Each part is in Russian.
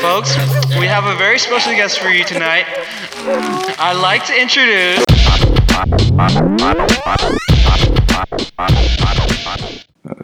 Folks, we have a very special guest for you tonight. I'd like to introduce.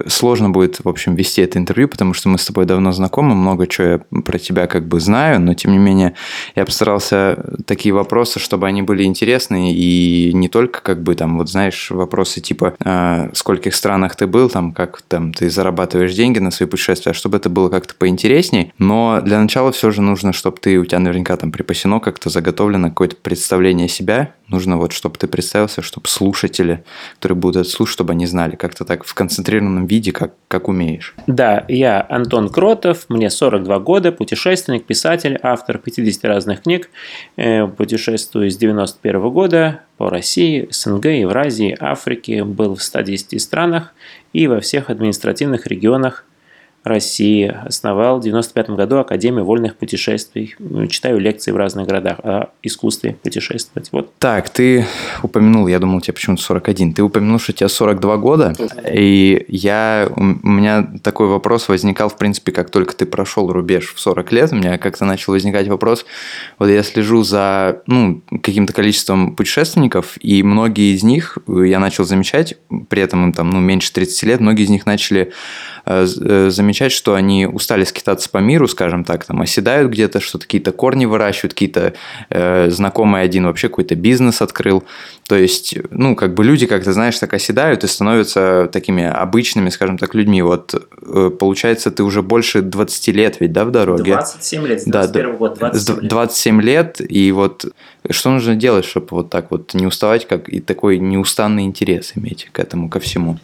Сложно будет, в общем, вести это интервью, потому что мы с тобой давно знакомы, много чего я про тебя как бы знаю, но тем не менее я постарался такие вопросы, чтобы они были интересны и не только как бы там, вот знаешь, вопросы типа э, в скольких странах ты был, там, как там ты зарабатываешь деньги на свои путешествия, а чтобы это было как-то поинтересней, но для начала все же нужно, чтобы ты, у тебя наверняка там припасено как-то заготовлено какое-то представление себя, нужно вот, чтобы ты представился, чтобы слушатели, которые будут это слушать, чтобы они знали как-то так в концентрированном виде, как, как умеешь. Да, я Антон Кротов, мне 42 года, путешественник, писатель, автор 50 разных книг, э, путешествую с 91 года по России, СНГ, Евразии, Африке, был в 110 странах и во всех административных регионах России. Основал в 1995 году Академию вольных путешествий. Читаю лекции в разных городах о искусстве путешествовать. Вот. Так, ты упомянул, я думал, тебе почему-то 41. Ты упомянул, что тебе 42 года. И я, у меня такой вопрос возникал, в принципе, как только ты прошел рубеж в 40 лет. У меня как-то начал возникать вопрос. Вот я слежу за ну, каким-то количеством путешественников, и многие из них, я начал замечать, при этом им там ну, меньше 30 лет, многие из них начали э, э замечать замечать, что они устали скитаться по миру, скажем так, там оседают где-то, что-то какие-то корни выращивают, какие-то э, знакомые один вообще какой-то бизнес открыл. То есть, ну, как бы люди, как ты знаешь, так оседают и становятся такими обычными, скажем так, людьми. Вот э, получается, ты уже больше 20 лет ведь, да, в дороге? 27 лет, с 21 да, год, 27 лет. 27 лет, и вот что нужно делать, чтобы вот так вот не уставать, как и такой неустанный интерес иметь к этому, ко всему?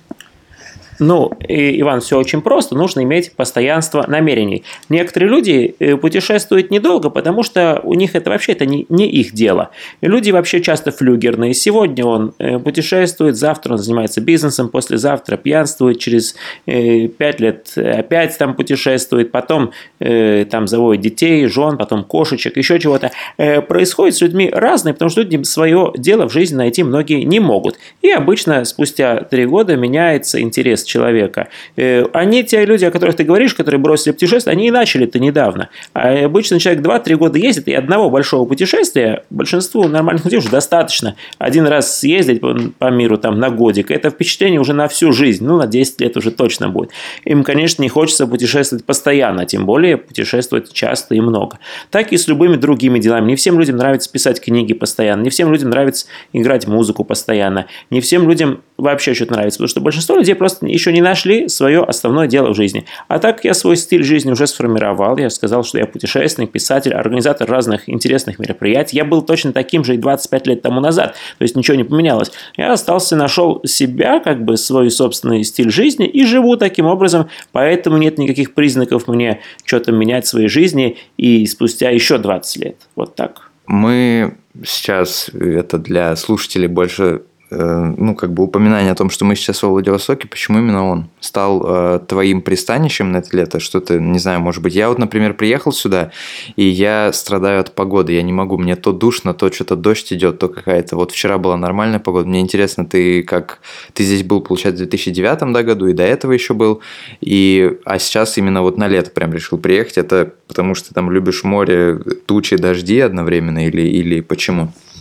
Ну, Иван, все очень просто. Нужно иметь постоянство намерений. Некоторые люди э, путешествуют недолго, потому что у них это вообще это не, не их дело. И люди вообще часто флюгерные. Сегодня он э, путешествует, завтра он занимается бизнесом, послезавтра пьянствует, через э, пять лет опять там путешествует, потом там заводит детей, жен, потом кошечек, еще чего-то. Происходит с людьми разное, потому что люди свое дело в жизни найти многие не могут. И обычно спустя три года меняется интерес человека. Э, они, те люди, о которых ты говоришь, которые бросили путешествие, они и начали это недавно. А обычно человек 2-3 года ездит, и одного большого путешествия большинству нормальных людей уже достаточно. Один раз съездить по миру там на годик, это впечатление уже на всю жизнь, ну, на 10 лет уже точно будет. Им, конечно, не хочется путешествовать постоянно, тем более путешествовать часто и много. Так и с любыми другими делами. Не всем людям нравится писать книги постоянно, не всем людям нравится играть музыку постоянно, не всем людям вообще что-то нравится, потому что большинство людей просто еще не нашли свое основное дело в жизни. А так я свой стиль жизни уже сформировал. Я сказал, что я путешественник, писатель, организатор разных интересных мероприятий. Я был точно таким же и 25 лет тому назад. То есть ничего не поменялось. Я остался, нашел себя, как бы свой собственный стиль жизни и живу таким образом. Поэтому нет никаких признаков мне что-то менять в своей жизни и спустя еще 20 лет. Вот так. Мы сейчас, это для слушателей больше ну, как бы упоминание о том, что мы сейчас во Владивостоке, почему именно он стал э, твоим пристанищем на это лето? Что-то, не знаю, может быть, я вот, например, приехал сюда, и я страдаю от погоды, я не могу, мне то душно, то что-то дождь идет, то какая-то, вот вчера была нормальная погода, мне интересно, ты как, ты здесь был, получается, в 2009 да, году, и до этого еще был, и, а сейчас именно вот на лето прям решил приехать, это потому что там любишь море, тучи, дожди одновременно, или, или почему? Э,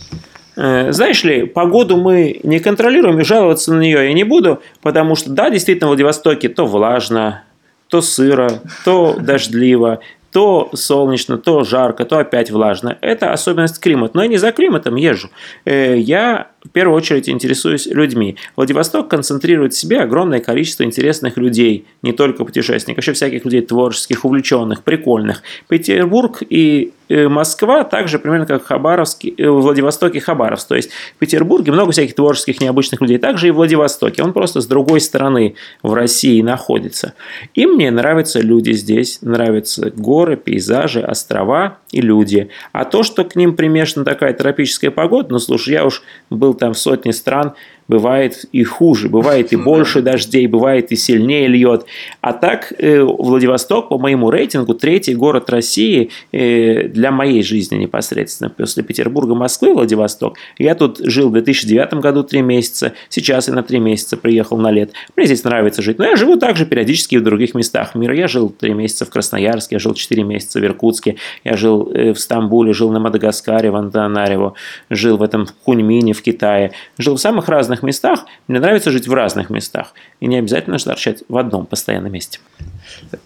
знаешь ли, погоду мы не контролируем и жаловаться на нее я не буду, потому что, да, действительно, в Владивостоке то влажно, то сыро, то дождливо, то солнечно, то жарко, то опять влажно. Это особенность климата. Но я не за климатом езжу. Э, я в первую очередь интересуюсь людьми. Владивосток концентрирует в себе огромное количество интересных людей, не только путешественников, еще всяких людей творческих, увлеченных, прикольных. Петербург и э, Москва также примерно как Хабаровск, э, Владивосток и Хабаровск. То есть в Петербурге много всяких творческих, необычных людей. Также и в Владивостоке. Он просто с другой стороны в России находится. И мне нравятся люди здесь, нравятся горы, пейзажи, острова и люди. А то, что к ним примешана такая тропическая погода, ну слушай, я уж был там в сотне стран, бывает и хуже, бывает и больше дождей, бывает и сильнее льет. А так э, Владивосток по моему рейтингу третий город России э, для моей жизни непосредственно. После Петербурга, Москвы, Владивосток. Я тут жил в 2009 году три месяца, сейчас я на три месяца приехал на лет. Мне здесь нравится жить, но я живу также периодически в других местах мира. Я жил три месяца в Красноярске, я жил четыре месяца в Иркутске, я жил э, в Стамбуле, жил на Мадагаскаре, в Антанарево, жил в этом Хуньмине в Китае, жил в самых разных местах. Мне нравится жить в разных местах. И не обязательно торчать в одном постоянном месте.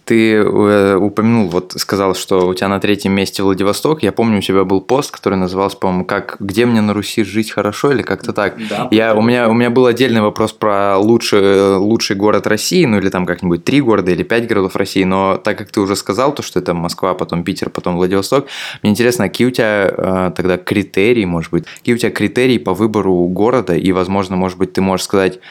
Ты э, упомянул, вот сказал, что у тебя на третьем месте Владивосток. Я помню, у тебя был пост, который назывался, по-моему, как «Где мне на Руси жить хорошо?» или как-то так. Да, я, у, меня, у меня был отдельный вопрос про лучший, лучший город России, ну или там как-нибудь три города или пять городов России, но так как ты уже сказал, то, что это Москва, потом Питер, потом Владивосток, мне интересно, какие у тебя э, тогда критерии, может быть, какие у тебя критерии по выбору города, и, возможно, может быть, ты можешь сказать, Э,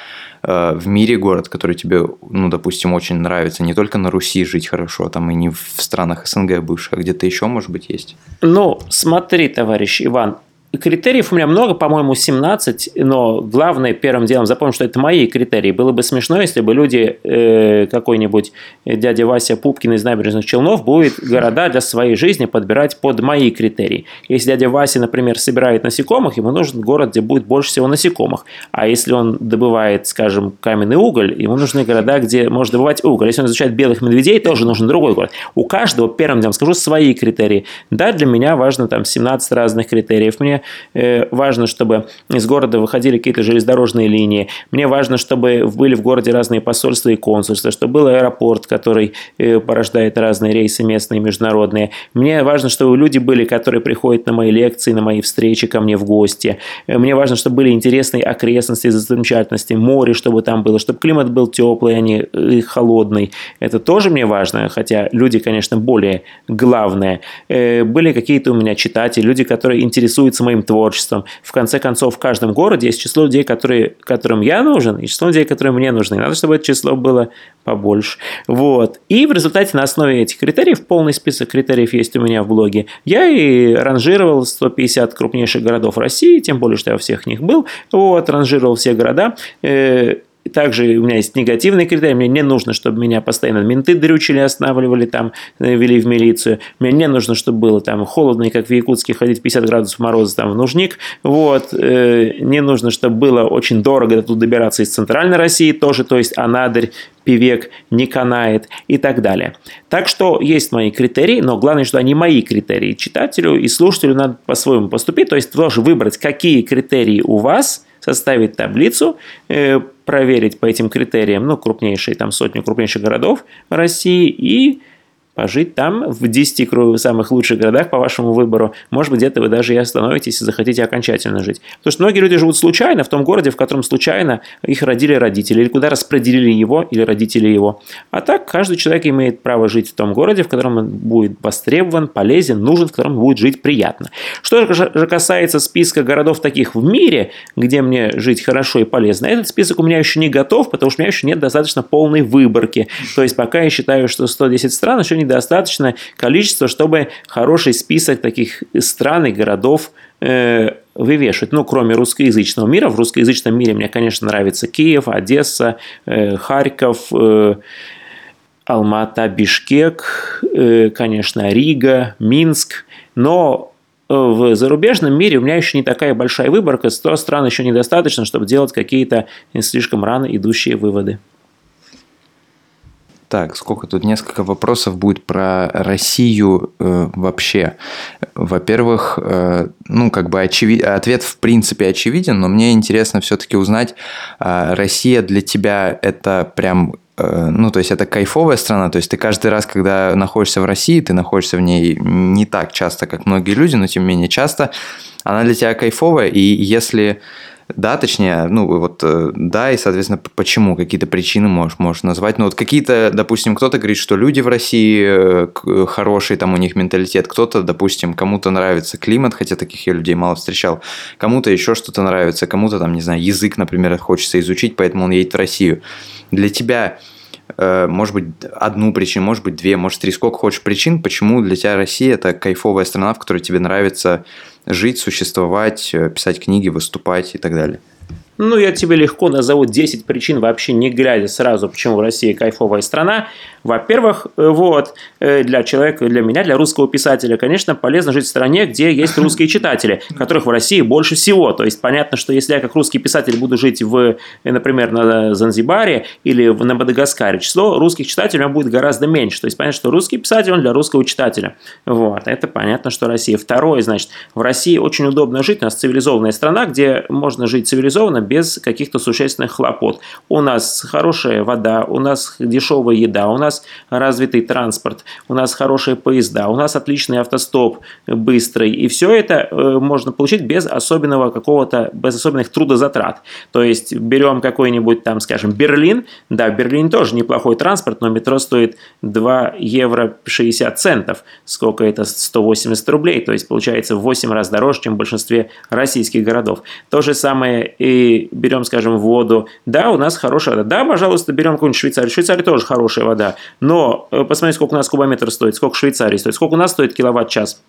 в мире город, который тебе, ну, допустим, очень нравится, не только на Руси жить хорошо, там и не в странах СНГ бывших, а где-то еще, может быть, есть? Ну, смотри, товарищ Иван, Критериев у меня много, по-моему, 17, но главное первым делом запомнить, что это мои критерии. Было бы смешно, если бы люди, э, какой-нибудь дядя Вася Пупкин из набережных Челнов будет города для своей жизни подбирать под мои критерии. Если дядя Вася, например, собирает насекомых, ему нужен город, где будет больше всего насекомых. А если он добывает, скажем, каменный уголь, ему нужны города, где можно добывать уголь. Если он изучает белых медведей, тоже нужен другой город. У каждого, первым делом скажу, свои критерии. Да, для меня важно там 17 разных критериев. Мне Э, важно, чтобы из города выходили какие-то железнодорожные линии. Мне важно, чтобы были в городе разные посольства и консульства, чтобы был аэропорт, который э, порождает разные рейсы местные и международные. Мне важно, чтобы люди были, которые приходят на мои лекции, на мои встречи ко мне в гости. Э, мне важно, чтобы были интересные окрестности, замечательности, море, чтобы там было, чтобы климат был теплый, а не холодный. Это тоже мне важно, хотя люди, конечно, более главное. Были какие-то у меня читатели, люди, которые интересуются моим творчеством. В конце концов, в каждом городе есть число людей, которые, которым я нужен, и число людей, которые мне нужны. Надо, чтобы это число было побольше. Вот. И в результате на основе этих критериев, полный список критериев есть у меня в блоге, я и ранжировал 150 крупнейших городов России, тем более, что я во всех них был. Вот, ранжировал все города. Э, также у меня есть негативный критерий, мне не нужно, чтобы меня постоянно менты дрючили, останавливали, там, э, вели в милицию. Мне не нужно, чтобы было там холодно, и как в Якутске ходить 50 градусов мороза там в нужник. Вот. Э, не нужно, чтобы было очень дорого тут добираться из центральной России тоже, то есть Анадырь, Певек, не канает и так далее. Так что есть мои критерии, но главное, что они мои критерии. Читателю и слушателю надо по-своему поступить, то есть тоже выбрать, какие критерии у вас, составить таблицу, э, проверить по этим критериям, ну, крупнейшие, там, сотню крупнейших городов России и пожить там в 10 самых лучших городах по вашему выбору. Может быть, где-то вы даже и остановитесь, если захотите окончательно жить. Потому что многие люди живут случайно в том городе, в котором случайно их родили родители, или куда распределили его или родители его. А так каждый человек имеет право жить в том городе, в котором он будет востребован, полезен, нужен, в котором будет жить приятно. Что же касается списка городов таких в мире, где мне жить хорошо и полезно, этот список у меня еще не готов, потому что у меня еще нет достаточно полной выборки. То есть пока я считаю, что 110 стран еще не недостаточное количество, чтобы хороший список таких стран и городов э, вывешивать. Ну, кроме русскоязычного мира. В русскоязычном мире мне, конечно, нравится Киев, Одесса, э, Харьков, э, Алмата, Бишкек, конечно, Рига, Минск. Но в зарубежном мире у меня еще не такая большая выборка, 100 стран еще недостаточно, чтобы делать какие-то слишком рано идущие выводы. Так, сколько тут несколько вопросов будет про Россию э, вообще. Во-первых, э, ну, как бы очевид... ответ в принципе очевиден, но мне интересно все-таки узнать, э, Россия для тебя это прям э, ну, то есть это кайфовая страна, то есть ты каждый раз, когда находишься в России, ты находишься в ней не так часто, как многие люди, но тем не менее часто, она для тебя кайфовая, и если да, точнее, ну вот э, да, и, соответственно, почему, какие-то причины можешь, можешь назвать. Ну вот какие-то, допустим, кто-то говорит, что люди в России э, э, хорошие, там у них менталитет, кто-то, допустим, кому-то нравится климат, хотя таких я людей мало встречал, кому-то еще что-то нравится, кому-то там, не знаю, язык, например, хочется изучить, поэтому он едет в Россию. Для тебя может быть, одну причину, может быть, две, может, три, сколько хочешь причин, почему для тебя Россия – это кайфовая страна, в которой тебе нравится жить, существовать, э, писать книги, выступать и так далее? Ну, я тебе легко назову 10 причин, вообще не глядя сразу, почему Россия кайфовая страна. Во-первых, э, вот, э, для человека, для меня, для русского писателя, конечно, полезно жить в стране, где есть русские читатели, которых в России больше всего. То есть, понятно, что если я как русский писатель буду жить, в, например, на Занзибаре или на Мадагаскаре, число русских читателей у меня будет гораздо меньше. То есть, понятно, что русский писатель, он для русского читателя. Вот, это понятно, что Россия. Второе, значит, в России очень удобно жить, у нас цивилизованная страна, где можно жить цивилизованно, без каких-то существенных хлопот. У нас хорошая вода, у нас дешевая еда, у нас развитый транспорт, у нас хорошие поезда, у нас отличный автостоп быстрый. И все это э, можно получить без особенного какого-то, без особенных трудозатрат. То есть берем какой-нибудь там, скажем, Берлин. Да, Берлин тоже неплохой транспорт, но метро стоит 2 евро 60 центов. Сколько это? 180 рублей. То есть получается в 8 раз дороже, чем в большинстве российских городов. То же самое и берем, скажем, воду, да, у нас хорошая вода. Да, пожалуйста, берем какую-нибудь Швейцарию. Швейцария тоже хорошая вода. Но э, посмотрите, сколько у нас кубометр стоит, сколько в Швейцарии стоит, сколько у нас стоит киловатт-час.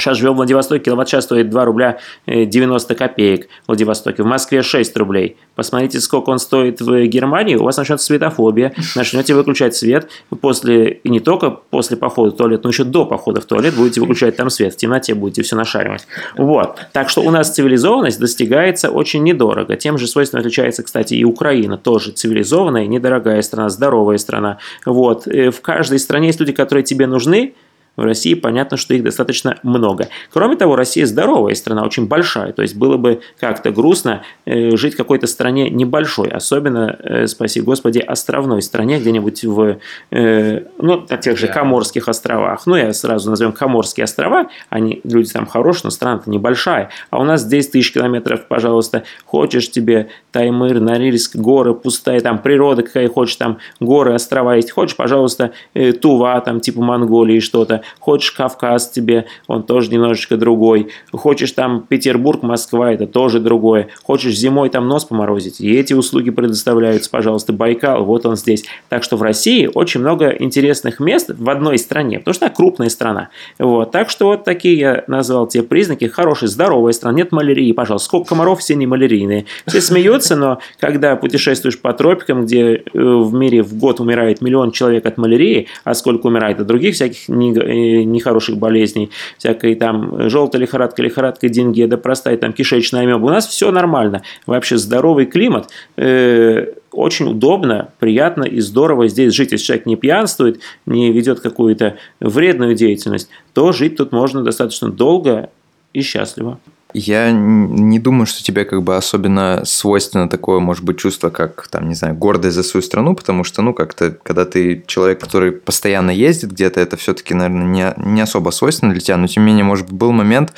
Сейчас живем в Владивостоке, киловатт-час стоит 2 рубля 90 э, копеек в Владивостоке. В Москве 6 рублей. Посмотрите, сколько он стоит в Германии. У вас начнется светофобия. Начнете выключать свет. После, и не только после похода в туалет, но еще до похода в туалет будете выключать там свет. В темноте будете все нашаривать. Вот. Так что у нас цивилизованность достигается очень недорого. Тем же свойственно отличается, кстати, и Украина. Тоже цивилизованная, недорогая страна, здоровая страна. Вот. Э, в каждой стране есть люди, которые тебе нужны, в России понятно, что их достаточно много. Кроме того, Россия здоровая страна, очень большая. То есть было бы как-то грустно э, жить в какой-то стране небольшой, особенно, э, спаси Господи, островной стране, где-нибудь в, э, ну, на тех же Коморских островах. Ну, я сразу назовем Коморские острова, они, люди там хорошие, но страна-то небольшая. А у нас 10 тысяч километров, пожалуйста, хочешь тебе Таймыр, Норильск, горы пустая, там природа какая хочешь, там горы, острова есть, хочешь, пожалуйста, Тува, там типа Монголии что-то, Хочешь Кавказ тебе, он тоже немножечко другой. Хочешь там Петербург, Москва, это тоже другое. Хочешь зимой там нос поморозить, и эти услуги предоставляются, пожалуйста, Байкал, вот он здесь. Так что в России очень много интересных мест в одной стране, потому что она крупная страна. Вот. Так что вот такие я назвал те признаки. Хорошая, здоровая страна, нет малярии, пожалуйста. Сколько комаров, все не малярийные. Все смеются, но когда путешествуешь по тропикам, где э, в мире в год умирает миллион человек от малярии, а сколько умирает от других всяких нехороших болезней, всякой там желтая лихорадка, лихорадка деньги, да простая там кишечная амеба. У нас все нормально. Вообще здоровый климат, э, очень удобно, приятно и здорово здесь жить. Если человек не пьянствует, не ведет какую-то вредную деятельность, то жить тут можно достаточно долго и счастливо. Я не думаю, что тебе как бы особенно свойственно такое, может быть, чувство, как, там, не знаю, гордость за свою страну, потому что, ну, как-то, когда ты человек, который постоянно ездит где-то, это все-таки, наверное, не, не особо свойственно для тебя, но тем не менее, может был момент,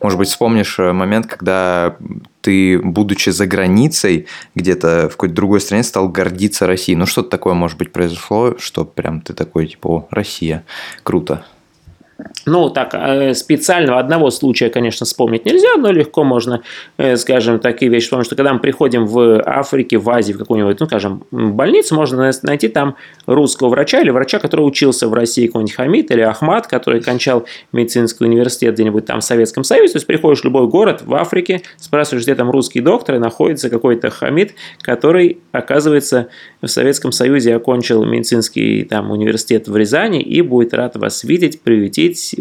может быть, вспомнишь э, момент, когда ты, будучи за границей, где-то в какой-то другой стране, стал гордиться Россией. Ну, что-то такое, может быть, произошло, что прям ты такой, типа, о, Россия, круто. Ну, так, э, специального одного случая, конечно, вспомнить нельзя, но легко можно, э, скажем, такие вещи потому что когда мы приходим в Африке, в Азии, в какую-нибудь, ну, скажем, больницу, можно найти там русского врача или врача, который учился в России, какой-нибудь Хамид или Ахмат, который кончал медицинский университет где-нибудь там в Советском Союзе. То есть приходишь в любой город в Африке, спрашиваешь, где там русский доктор, и находится какой-то Хамид, который, оказывается, в Советском Союзе окончил медицинский там университет в Рязани и будет рад вас видеть, приветить поговорить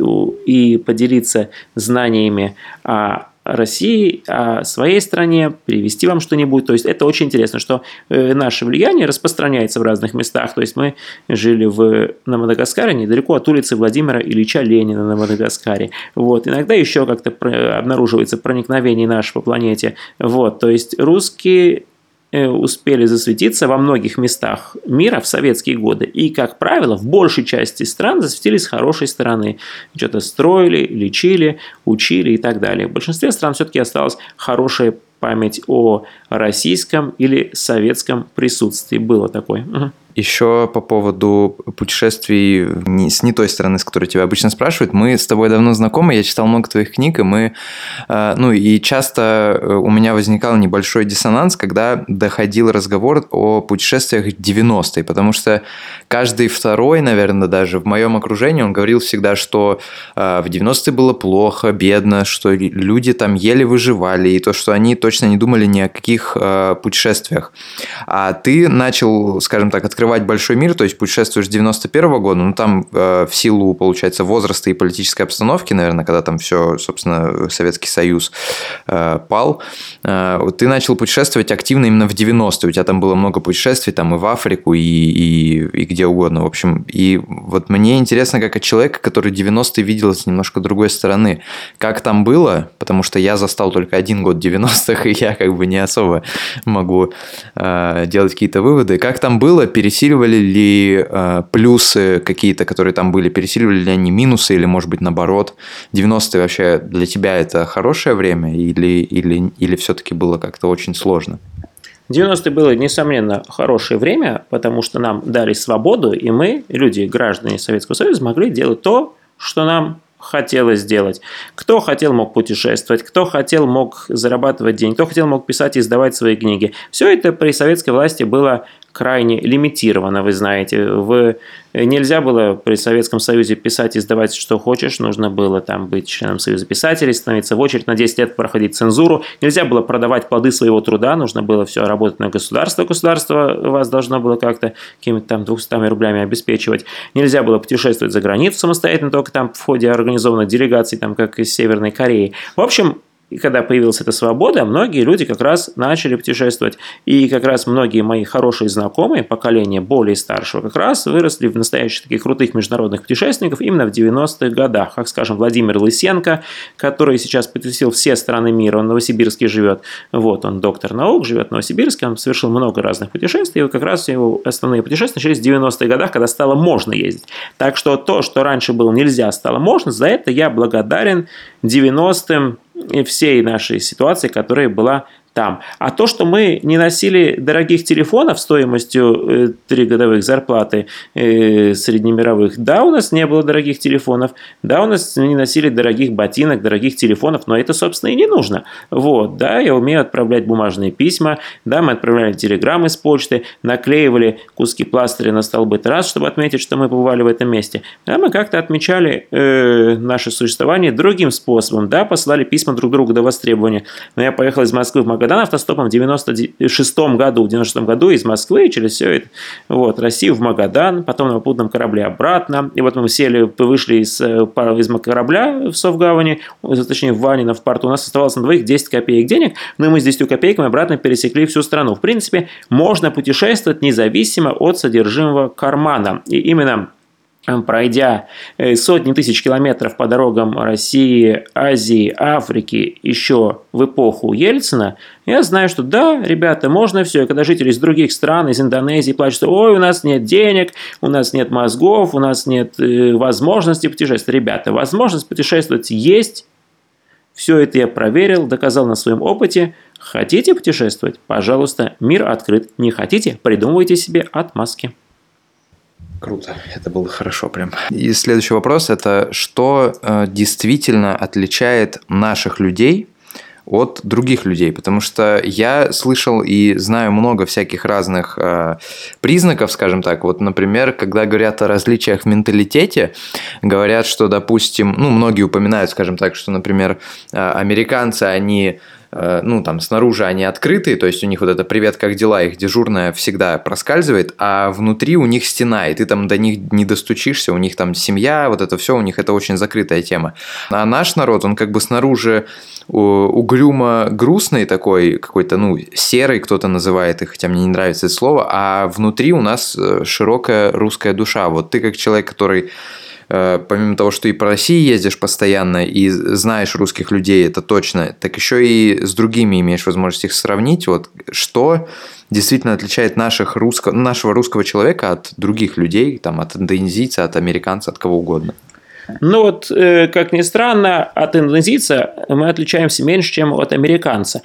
и поделиться знаниями о России, о своей стране, привести вам что-нибудь. То есть это очень интересно, что э, наше влияние распространяется в разных местах. То есть мы жили в, на Мадагаскаре недалеко от улицы Владимира Ильича Ленина на Мадагаскаре. Вот. Иногда еще как-то обнаруживается проникновение наше по планете. Вот. То есть русские успели засветиться во многих местах мира в советские годы. И, как правило, в большей части стран засветились с хорошей стороны. Что-то строили, лечили, учили и так далее. В большинстве стран все-таки осталась хорошая память о российском или советском присутствии. Было такое. Угу. Еще по поводу путешествий не, с не той стороны, с которой тебя обычно спрашивают. Мы с тобой давно знакомы, я читал много твоих книг, и мы, э, ну и часто э, у меня возникал небольшой диссонанс, когда доходил разговор о путешествиях 90-е, потому что каждый второй, наверное, даже в моем окружении, он говорил всегда, что э, в 90-е было плохо, бедно, что люди там еле выживали, и то, что они точно не думали ни о каких путешествиях. А ты начал, скажем так, открывать открывать большой мир, то есть путешествуешь с 91 -го года, ну там э, в силу, получается, возраста и политической обстановки, наверное, когда там все, собственно, Советский Союз э, пал, э, ты начал путешествовать активно именно в 90-е, у тебя там было много путешествий, там и в Африку, и, и, и где угодно, в общем, и вот мне интересно, как от человека, который 90-е видел с немножко другой стороны, как там было, потому что я застал только один год 90-х, и я как бы не особо могу э, делать какие-то выводы, как там было, пересиливали ли э, плюсы какие-то, которые там были, пересиливали ли они минусы или, может быть, наоборот? 90-е вообще для тебя это хорошее время или, или, или все-таки было как-то очень сложно? 90-е было, несомненно, хорошее время, потому что нам дали свободу, и мы, люди, граждане Советского Союза, могли делать то, что нам хотелось сделать. Кто хотел, мог путешествовать, кто хотел, мог зарабатывать деньги, кто хотел, мог писать и издавать свои книги. Все это при советской власти было крайне лимитировано, вы знаете. В... Нельзя было при Советском Союзе писать и издавать, что хочешь. Нужно было там быть членом Союза писателей, становиться в очередь на 10 лет, проходить цензуру. Нельзя было продавать плоды своего труда. Нужно было все работать на государство. Государство вас должно было как-то какими-то там 200 рублями обеспечивать. Нельзя было путешествовать за границу самостоятельно, только там в ходе организованной делегации, там как из Северной Кореи. В общем, и когда появилась эта свобода, многие люди как раз начали путешествовать. И как раз многие мои хорошие знакомые, поколение более старшего, как раз выросли в настоящих таких крутых международных путешественников именно в 90-х годах. Как, скажем, Владимир Лысенко, который сейчас посетил все страны мира, он в Новосибирске живет. Вот, он доктор наук, живет в Новосибирске, он совершил много разных путешествий. И как раз его основные путешествия начались в 90-х годах, когда стало можно ездить. Так что то, что раньше было нельзя, стало можно. За это я благодарен 90-м и всей нашей ситуации, которая была там. А то, что мы не носили дорогих телефонов стоимостью 3 э, годовых зарплаты э, среднемировых, да, у нас не было дорогих телефонов, да, у нас не носили дорогих ботинок, дорогих телефонов, но это, собственно, и не нужно. Вот, да, я умею отправлять бумажные письма, да, мы отправляли телеграммы с почты, наклеивали куски пластыря на столбы трасс, чтобы отметить, что мы побывали в этом месте. Да, мы как-то отмечали э, наше существование другим способом, да, посылали письма друг другу до востребования. Но я поехал из Москвы в Магадан, Магадан автостопом в 96 году, в 96 году из Москвы через все это, вот, Россию в Магадан, потом на попутном корабле обратно. И вот мы сели, вышли из, э, из корабля в Совгавани, точнее в Ванино, в порту, у нас оставалось на двоих 10 копеек денег, но мы с 10 копейками обратно пересекли всю страну. В принципе, можно путешествовать независимо от содержимого кармана. И именно пройдя э, сотни тысяч километров по дорогам России, Азии, Африки еще в эпоху Ельцина, я знаю, что да, ребята, можно все. И когда жители из других стран, из Индонезии плачут, ой, у нас нет денег, у нас нет мозгов, у нас нет э, возможности путешествовать. Ребята, возможность путешествовать есть. Все это я проверил, доказал на своем опыте. Хотите путешествовать? Пожалуйста, мир открыт. Не хотите? Придумывайте себе отмазки. Круто, это было хорошо прям. И следующий вопрос – это что э, действительно отличает наших людей от других людей, потому что я слышал и знаю много всяких разных э, признаков, скажем так. Вот, например, когда говорят о различиях в менталитете, говорят, что, допустим, ну, многие упоминают, скажем так, что, например, э, американцы, они ну, там, снаружи они открытые, то есть у них вот это «привет, как дела?» их дежурная всегда проскальзывает, а внутри у них стена, и ты там до них не достучишься, у них там семья, вот это все, у них это очень закрытая тема. А наш народ, он как бы снаружи угрюмо грустный такой, какой-то, ну, серый кто-то называет их, хотя мне не нравится это слово, а внутри у нас э, широкая русская душа. Вот ты как человек, который Э, помимо того, что и по России ездишь постоянно и знаешь русских людей, это точно, так еще и с другими имеешь возможность их сравнить. Вот что действительно отличает наших русско, нашего русского человека от других людей, там, от индонезийца, от американца, от кого угодно? Ну вот, э, как ни странно, от индонезийца мы отличаемся меньше, чем от американца.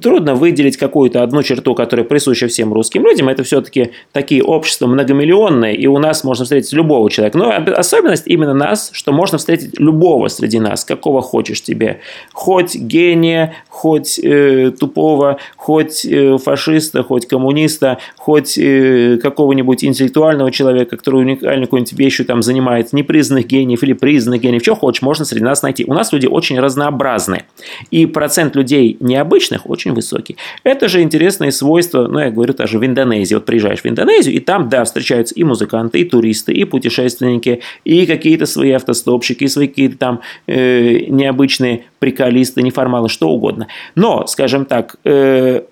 Трудно выделить какую-то одну черту, которая присуща всем русским людям. Это все-таки такие общества многомиллионные, и у нас можно встретить любого человека. Но особенность именно нас, что можно встретить любого среди нас, какого хочешь тебе. Хоть гения, хоть э, тупого, хоть э, фашиста, хоть коммуниста, хоть э, какого-нибудь интеллектуального человека, который уникальной какой-нибудь вещью там занимается, непризнанных гениев или признанных гениев, что хочешь, можно среди нас найти. У нас люди очень разнообразны. И процент людей необычных очень высокий. Это же интересные свойства, ну, я говорю даже в Индонезии. Вот приезжаешь в Индонезию, и там, да, встречаются и музыканты, и туристы, и путешественники, и какие-то свои автостопщики, и свои какие-то там э, необычные приколисты, неформалы, что угодно. Но, скажем так, э,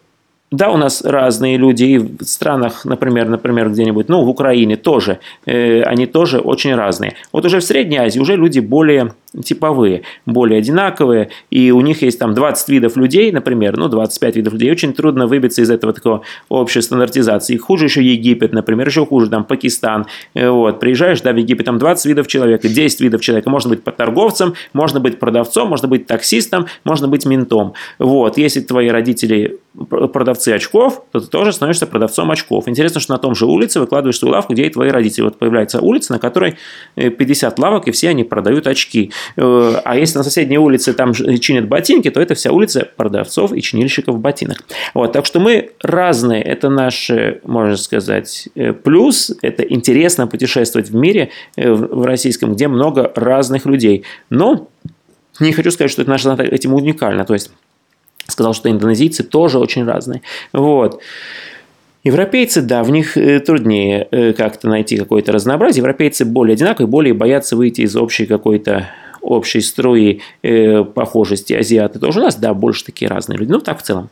да, у нас разные люди, и в странах, например, например где-нибудь, ну, в Украине тоже, э, они тоже очень разные. Вот уже в Средней Азии уже люди более типовые, более одинаковые, и у них есть там 20 видов людей, например, ну, 25 видов людей, очень трудно выбиться из этого такого общей стандартизации. Хуже еще Египет, например, еще хуже там Пакистан. Э, вот, приезжаешь, да, в Египет, там 20 видов человека, 10 видов человека. Можно быть торговцем, можно быть продавцом, можно быть таксистом, можно быть ментом. Вот, если твои родители продавцы очков, то ты тоже становишься продавцом очков. Интересно, что на том же улице выкладываешь свою лавку, где и твои родители. Вот появляется улица, на которой 50 э, лавок, и все они продают очки. Э, а если на соседней улице там чинят ботинки, то это вся улица продавцов и чинильщиков ботинок. Вот, так что мы разные. Это наш, можно сказать, э, плюс. Это интересно путешествовать в мире, в российском, где много разных людей. Но не хочу сказать, что это наша этим уникально. То есть сказал, что индонезийцы тоже очень разные. Вот. Европейцы, да, в них э, труднее э, как-то найти какое-то разнообразие. Европейцы более одинаковые, более боятся выйти из общей какой-то общей струи э, похожести. Азиаты тоже у нас, да, больше такие разные люди. Ну, так в целом.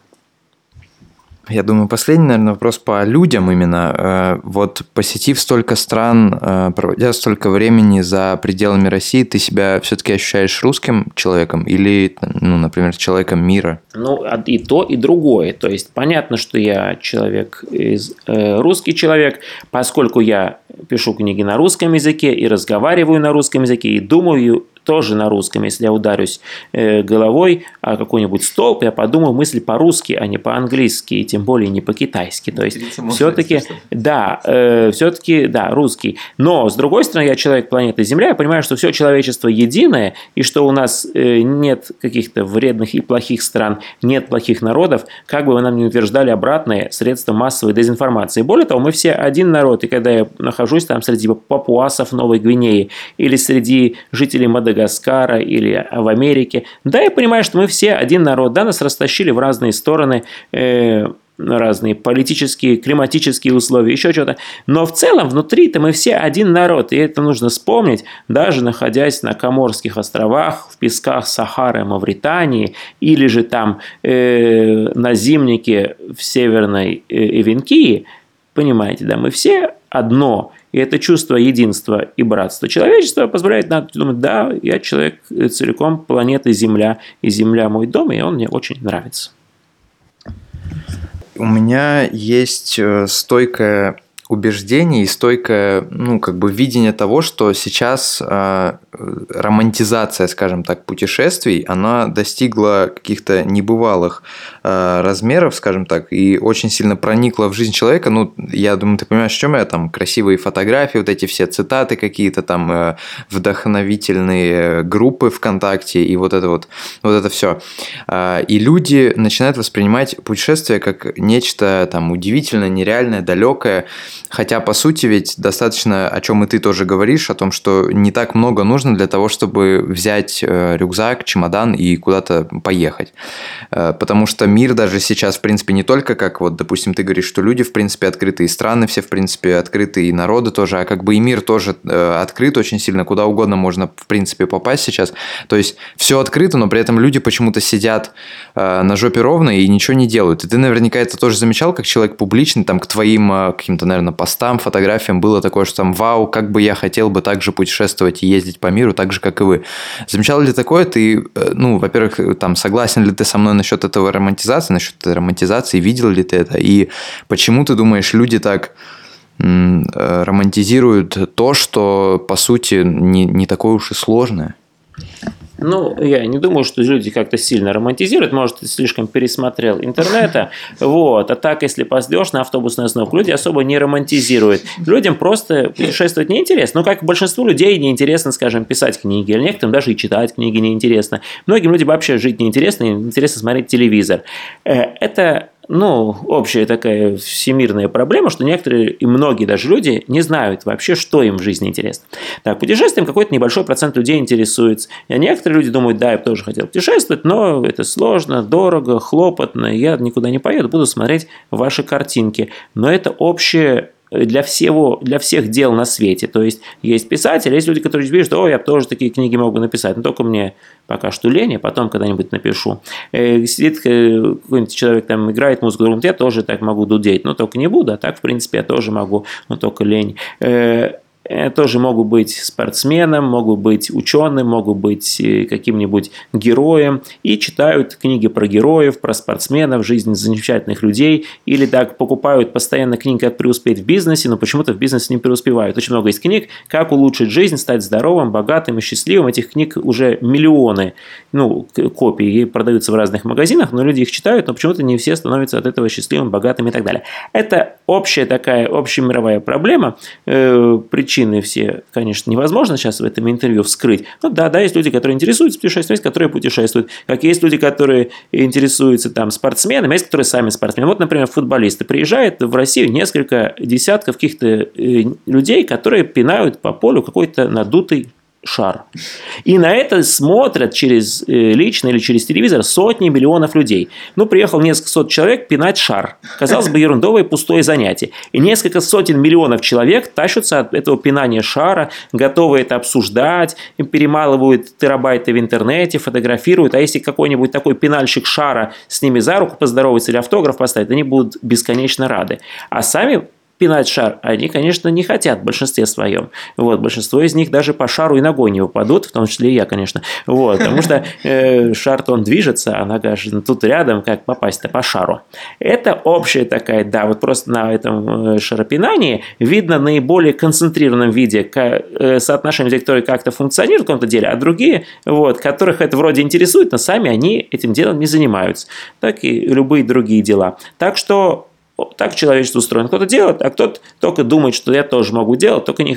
Я думаю, последний, наверное, вопрос по людям именно. Э, вот посетив столько стран, э, проводя столько времени за пределами России, ты себя все-таки ощущаешь русским человеком или, ну, например, человеком мира? Ну, и то, и другое. То есть понятно, что я человек из э, русский человек, поскольку я пишу книги на русском языке и разговариваю на русском языке и думаю тоже на русском. Если я ударюсь э, головой о какой-нибудь столб, я подумаю мысли по-русски, а не по-английски, и тем более не по-китайски. То есть все-таки, да, э, все-таки, да, русский. Но, с другой стороны, я человек планеты Земля, я понимаю, что все человечество единое, и что у нас э, нет каких-то вредных и плохих стран, нет плохих народов, как бы вы нам не утверждали обратное средства массовой дезинформации. Более того, мы все один народ, и когда я нахожусь там среди папуасов Новой Гвинеи или среди жителей Мадагаскара, Мадагаскара или в Америке. Да, я понимаю, что мы все один народ, да, нас растащили в разные стороны, э, разные политические, климатические условия, еще что-то. Но в целом внутри-то мы все один народ, и это нужно вспомнить, даже находясь на Коморских островах, в песках Сахары, Мавритании, или же там э, на зимнике в Северной э, Эвенкии, понимаете, да, мы все одно. И это чувство единства и братства человечества позволяет нам думать, да, я человек целиком планеты Земля, и Земля мой дом, и он мне очень нравится. У меня есть э, стойкое убеждение и стойкое, ну, как бы видение того, что сейчас э, романтизация, скажем так, путешествий, она достигла каких-то небывалых э, размеров, скажем так, и очень сильно проникла в жизнь человека. Ну, я думаю, ты понимаешь, о чем я там, красивые фотографии, вот эти все цитаты какие-то там, э, вдохновительные группы ВКонтакте и вот это вот, вот это все. Э, и люди начинают воспринимать путешествие как нечто там удивительное, нереальное, далекое, Хотя, по сути, ведь достаточно, о чем и ты тоже говоришь, о том, что не так много нужно для того, чтобы взять э, рюкзак, чемодан и куда-то поехать. Э, потому что мир даже сейчас, в принципе, не только как, вот, допустим, ты говоришь, что люди, в принципе, открыты, и страны все, в принципе, открыты, и народы тоже, а как бы и мир тоже э, открыт очень сильно, куда угодно можно, в принципе, попасть сейчас. То есть, все открыто, но при этом люди почему-то сидят на жопе ровно и ничего не делают. И ты наверняка это тоже замечал, как человек публичный, там, к твоим каким-то, наверное, постам, фотографиям было такое, что там, вау, как бы я хотел бы также путешествовать и ездить по миру, так же, как и вы. Замечал ли такое? Ты, э, ну, во-первых, там, согласен ли ты со мной насчет этого романтизации, насчет этой романтизации, видел ли ты это? И почему ты думаешь, люди так э, романтизируют то, что, по сути, не, не такое уж и сложное? Ну, я не думаю, что люди как-то сильно романтизируют. Может, ты слишком пересмотрел интернета. Вот. А так, если пойдешь на автобусную остановку, люди особо не романтизируют. Людям просто путешествовать неинтересно. Ну, как большинству людей неинтересно, скажем, писать книги. Или некоторым даже и читать книги неинтересно. Многим людям вообще жить неинтересно. Интересно смотреть телевизор. Э, это ну, общая такая всемирная проблема, что некоторые и многие даже люди не знают вообще, что им в жизни интересно. Так, путешествием какой-то небольшой процент людей интересуется. А некоторые люди думают, да, я тоже хотел путешествовать, но это сложно, дорого, хлопотно, я никуда не поеду, буду смотреть ваши картинки. Но это общее для всего, для всех дел на свете. То есть есть писатели, есть люди, которые что о, я тоже такие книги могу написать, но только мне пока что лень, а потом когда-нибудь напишу. Э, сидит э, какой-нибудь человек там играет музыку, думает, я тоже так могу дудеть, но только не буду, а так, в принципе, я тоже могу, но только лень. Э, тоже могут быть спортсменом, могут быть ученым, могут быть э, каким-нибудь героем и читают книги про героев, про спортсменов, жизнь замечательных людей или так покупают постоянно книги «Как преуспеть в бизнесе», но почему-то в бизнесе не преуспевают. Очень много есть книг «Как улучшить жизнь, стать здоровым, богатым и счастливым». Этих книг уже миллионы ну, копий и продаются в разных магазинах, но люди их читают, но почему-то не все становятся от этого счастливым, богатым и так далее. Это общая такая общемировая проблема, э, причина причины все, конечно, невозможно сейчас в этом интервью вскрыть. Ну да, да, есть люди, которые интересуются путешествием, которые путешествуют. Как есть люди, которые интересуются там спортсменами, есть, которые сами спортсмены. Вот, например, футболисты. Приезжает в Россию несколько десятков каких-то э, людей, которые пинают по полю какой-то надутый шар. И на это смотрят через э, лично или через телевизор сотни миллионов людей. Ну, приехал несколько сот человек пинать шар. Казалось бы, ерундовое пустое занятие. И несколько сотен миллионов человек тащатся от этого пинания шара, готовы это обсуждать, перемалывают терабайты в интернете, фотографируют. А если какой-нибудь такой пинальщик шара с ними за руку поздоровается или автограф поставит, они будут бесконечно рады. А сами пинать шар, они, конечно, не хотят в большинстве своем. Вот, большинство из них даже по шару и ногой не упадут, в том числе и я, конечно. Вот, потому что э, шар-то он движется, а нога же тут рядом, как попасть-то по шару. Это общая такая, да, вот просто на этом э, шаропинании видно наиболее концентрированном виде э, соотношение людей, которые как-то функционируют в каком-то деле, а другие, вот, которых это вроде интересует, но сами они этим делом не занимаются. Так и любые другие дела. Так что так человечество устроено. Кто-то делает, а кто-то только думает, что я тоже могу делать, только, не,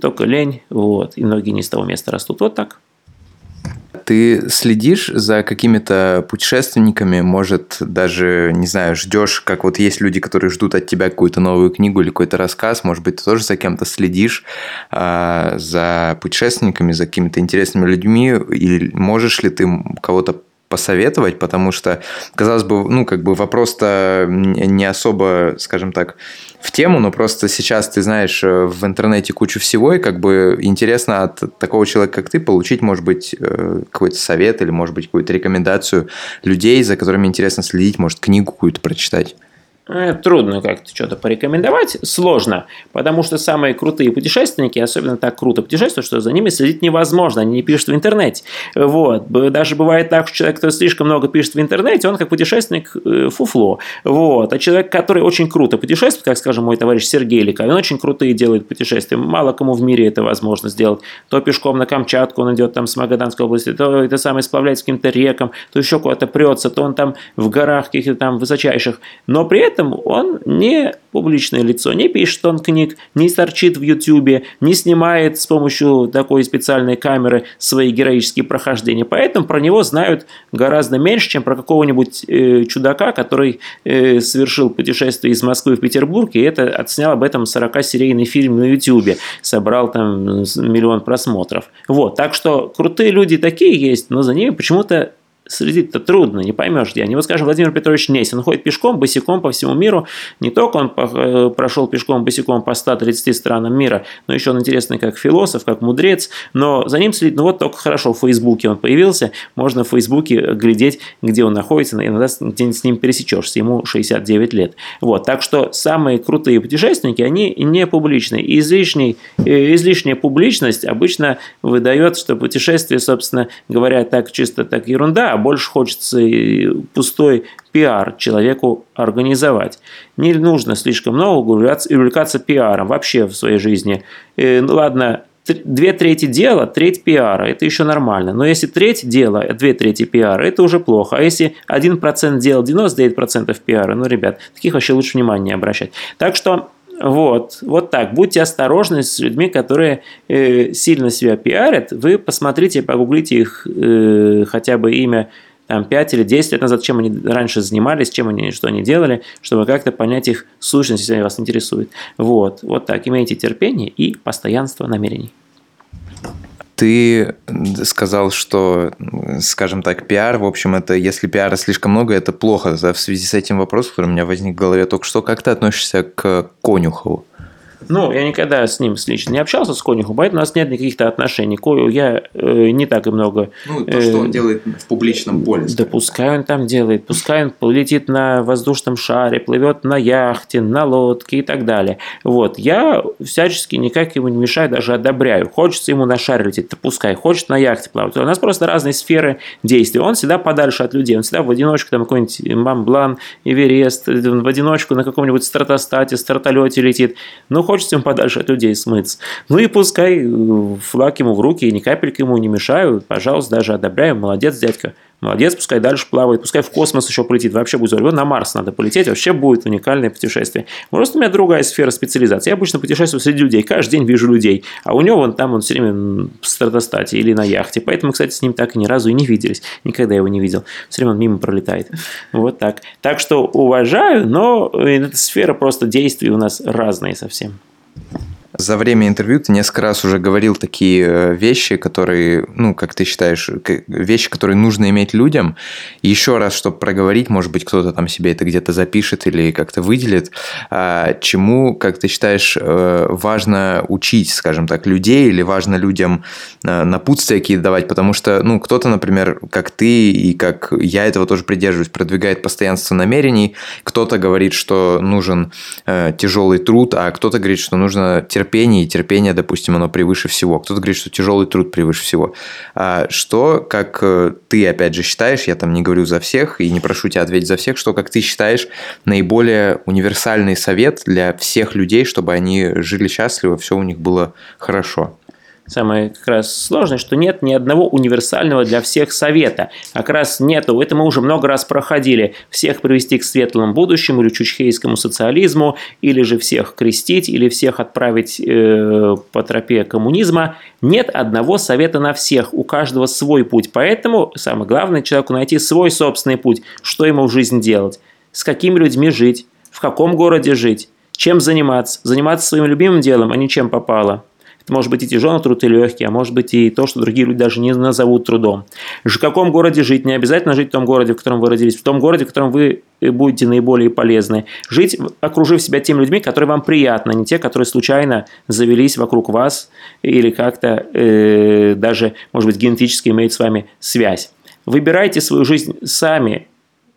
только лень, вот, и ноги не с того места растут. Вот так. Ты следишь за какими-то путешественниками, может, даже, не знаю, ждешь, как вот есть люди, которые ждут от тебя какую-то новую книгу или какой-то рассказ, может быть, ты тоже за кем-то следишь, э, за путешественниками, за какими-то интересными людьми, и можешь ли ты кого-то посоветовать, потому что, казалось бы, ну, как бы вопрос-то не особо, скажем так, в тему, но просто сейчас ты знаешь э, в интернете кучу всего, и как бы интересно от такого человека, как ты, получить, может быть, э, какой-то совет или, может быть, какую-то рекомендацию людей, за которыми интересно следить, может, книгу какую-то прочитать. Э, трудно как-то что-то порекомендовать, сложно, потому что самые крутые путешественники, особенно так круто путешествуют, что за ними следить невозможно, они не пишут в интернете. Вот. Даже бывает так, что человек, который слишком много пишет в интернете, он как путешественник э, фуфло. Вот. А человек, который очень круто путешествует, как, скажем, мой товарищ Сергей Лика, он очень крутые делает путешествия, мало кому в мире это возможно сделать. То пешком на Камчатку он идет там с Магаданской области, то это самое сплавляется каким-то рекам, то еще куда-то прется, то он там в горах каких-то там высочайших. Но при этом этом он не публичное лицо, не пишет он книг, не торчит в Ютубе, не снимает с помощью такой специальной камеры свои героические прохождения. Поэтому про него знают гораздо меньше, чем про какого-нибудь э, чудака, который э, совершил путешествие из Москвы в Петербург, и это отснял об этом 40-серийный фильм на Ютубе, собрал там миллион просмотров. Вот, так что крутые люди такие есть, но за ними почему-то следить-то трудно, не поймешь где. Не вот, скажем, Владимир Петрович Несин он ходит пешком, босиком по всему миру. Не только он э, прошел пешком, босиком по 130 странам мира, но еще он интересный как философ, как мудрец. Но за ним следить, ну вот только хорошо в Фейсбуке он появился, можно в Фейсбуке глядеть, где он находится, иногда где-нибудь с ним пересечешься, ему 69 лет. Вот, так что самые крутые путешественники, они не публичные. И излишний, э, излишняя публичность обычно выдает, что путешествие, собственно говоря, так чисто так ерунда, больше хочется пустой пиар человеку организовать. Не нужно слишком много увлекаться, пиаром вообще в своей жизни. И, ну, ладно, две трети дела, треть пиара, это еще нормально. Но если треть дела, две трети пиара, это уже плохо. А если 1% дела, 99% пиара, ну, ребят, таких вообще лучше внимания не обращать. Так что вот, вот так. Будьте осторожны с людьми, которые э, сильно себя пиарят. Вы посмотрите, погуглите их э, хотя бы имя там, 5 или 10 лет назад, чем они раньше занимались, чем они, что они делали, чтобы как-то понять их сущность, если они вас интересует. Вот, вот так. Имейте терпение и постоянство намерений. Ты сказал, что, скажем так, пиар, в общем, это если пиара слишком много, это плохо. В связи с этим вопросом, который у меня возник в голове только что, как ты относишься к Конюхову? Ну, я никогда с ним лично не общался, с Конюхом, поэтому у нас нет никаких-то отношений. Кою я э, не так и много... Ну, то, что он э, делает в публичном поле. Да пускай он там делает, пускай он полетит на воздушном шаре, плывет на яхте, на лодке и так далее. Вот, я всячески никак ему не мешаю, даже одобряю. Хочется ему на шаре лететь, то пускай, хочет на яхте плавать. У нас просто разные сферы действий. Он всегда подальше от людей, он всегда в одиночку, там какой-нибудь Мамблан, Эверест, в одиночку на каком-нибудь стратостате, стратолете летит. Ну, хочется ему подальше от людей смыться. Ну и пускай э, флаг ему в руки, и ни капельки ему не мешают. Пожалуйста, даже одобряю. Молодец, дядька. Молодец, пускай дальше плавает, пускай в космос еще полетит, вообще будет здорово. На Марс надо полететь, вообще будет уникальное путешествие. Просто у меня другая сфера специализации. Я обычно путешествую среди людей, каждый день вижу людей. А у него вон там он все время в стратостате или на яхте. Поэтому, кстати, с ним так и ни разу и не виделись. Никогда его не видел. Все время он мимо пролетает. Вот так. Так что уважаю, но эта сфера просто действий у нас разные совсем. За время интервью ты несколько раз уже говорил такие э, вещи, которые, ну, как ты считаешь, вещи, которые нужно иметь людям. Еще раз, чтобы проговорить, может быть, кто-то там себе это где-то запишет или как-то выделит, а, чему, как ты считаешь, э, важно учить, скажем так, людей или важно людям э, напутствия какие-то давать, потому что, ну, кто-то, например, как ты и как я этого тоже придерживаюсь, продвигает постоянство намерений, кто-то говорит, что нужен тяжелый труд, а кто-то говорит, что нужно терпеть терпение, и терпение, допустим, оно превыше всего. Кто-то говорит, что тяжелый труд превыше всего. А что, как э, ты, опять же, считаешь, я там не говорю за всех и не прошу тебя ответить за всех, что, как ты считаешь, наиболее универсальный совет для всех людей, чтобы они жили счастливо, все у них было хорошо? Самое как раз сложное, что нет ни одного универсального для всех совета. Как раз нету, это мы уже много раз проходили. Всех привести к светлому будущему или чучхейскому социализму, или же всех крестить, или всех отправить э, по тропе коммунизма. Нет одного совета на всех, у каждого свой путь. Поэтому самое главное человеку найти свой собственный путь, что ему в жизни делать, с какими людьми жить, в каком городе жить, чем заниматься, заниматься своим любимым делом, а не чем попало. Это может быть и тяжелый труд, и легкий, а может быть и то, что другие люди даже не назовут трудом. В каком городе жить? Не обязательно жить в том городе, в котором вы родились, в том городе, в котором вы э, будете наиболее полезны. Жить, окружив себя теми людьми, которые вам приятны, а не те, которые случайно завелись вокруг вас или как-то э, даже, может быть, генетически имеют с вами связь. Выбирайте свою жизнь сами,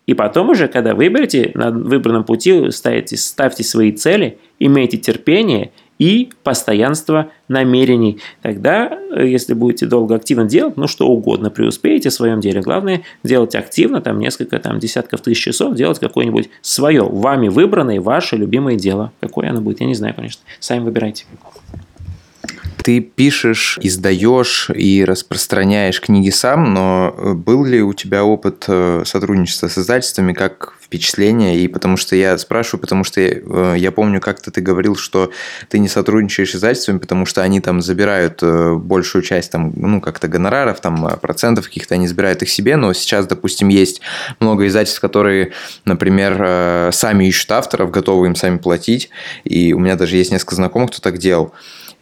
и потом уже, когда выберете на выбранном пути, ставите, ставьте свои цели, имейте терпение – и постоянство намерений. Тогда, э, если будете долго активно делать, ну что угодно, преуспеете в своем деле. Главное делать активно, там несколько там, десятков тысяч часов, делать какое-нибудь свое, вами выбранное, ваше любимое дело. Какое оно будет, я не знаю, конечно. Сами выбирайте. Ты пишешь, издаешь и распространяешь книги сам, но э, был ли у тебя опыт э, сотрудничества с издательствами, как впечатление? И потому что я спрашиваю, потому что я, э, я помню, как-то ты говорил, что ты не сотрудничаешь с издательствами, потому что они там забирают большую часть там, ну, как-то гонораров, там, процентов каких-то, они забирают их себе, но сейчас, допустим, есть много издательств, которые, например, сами ищут авторов, готовы им сами платить, и у меня даже есть несколько знакомых, кто так делал.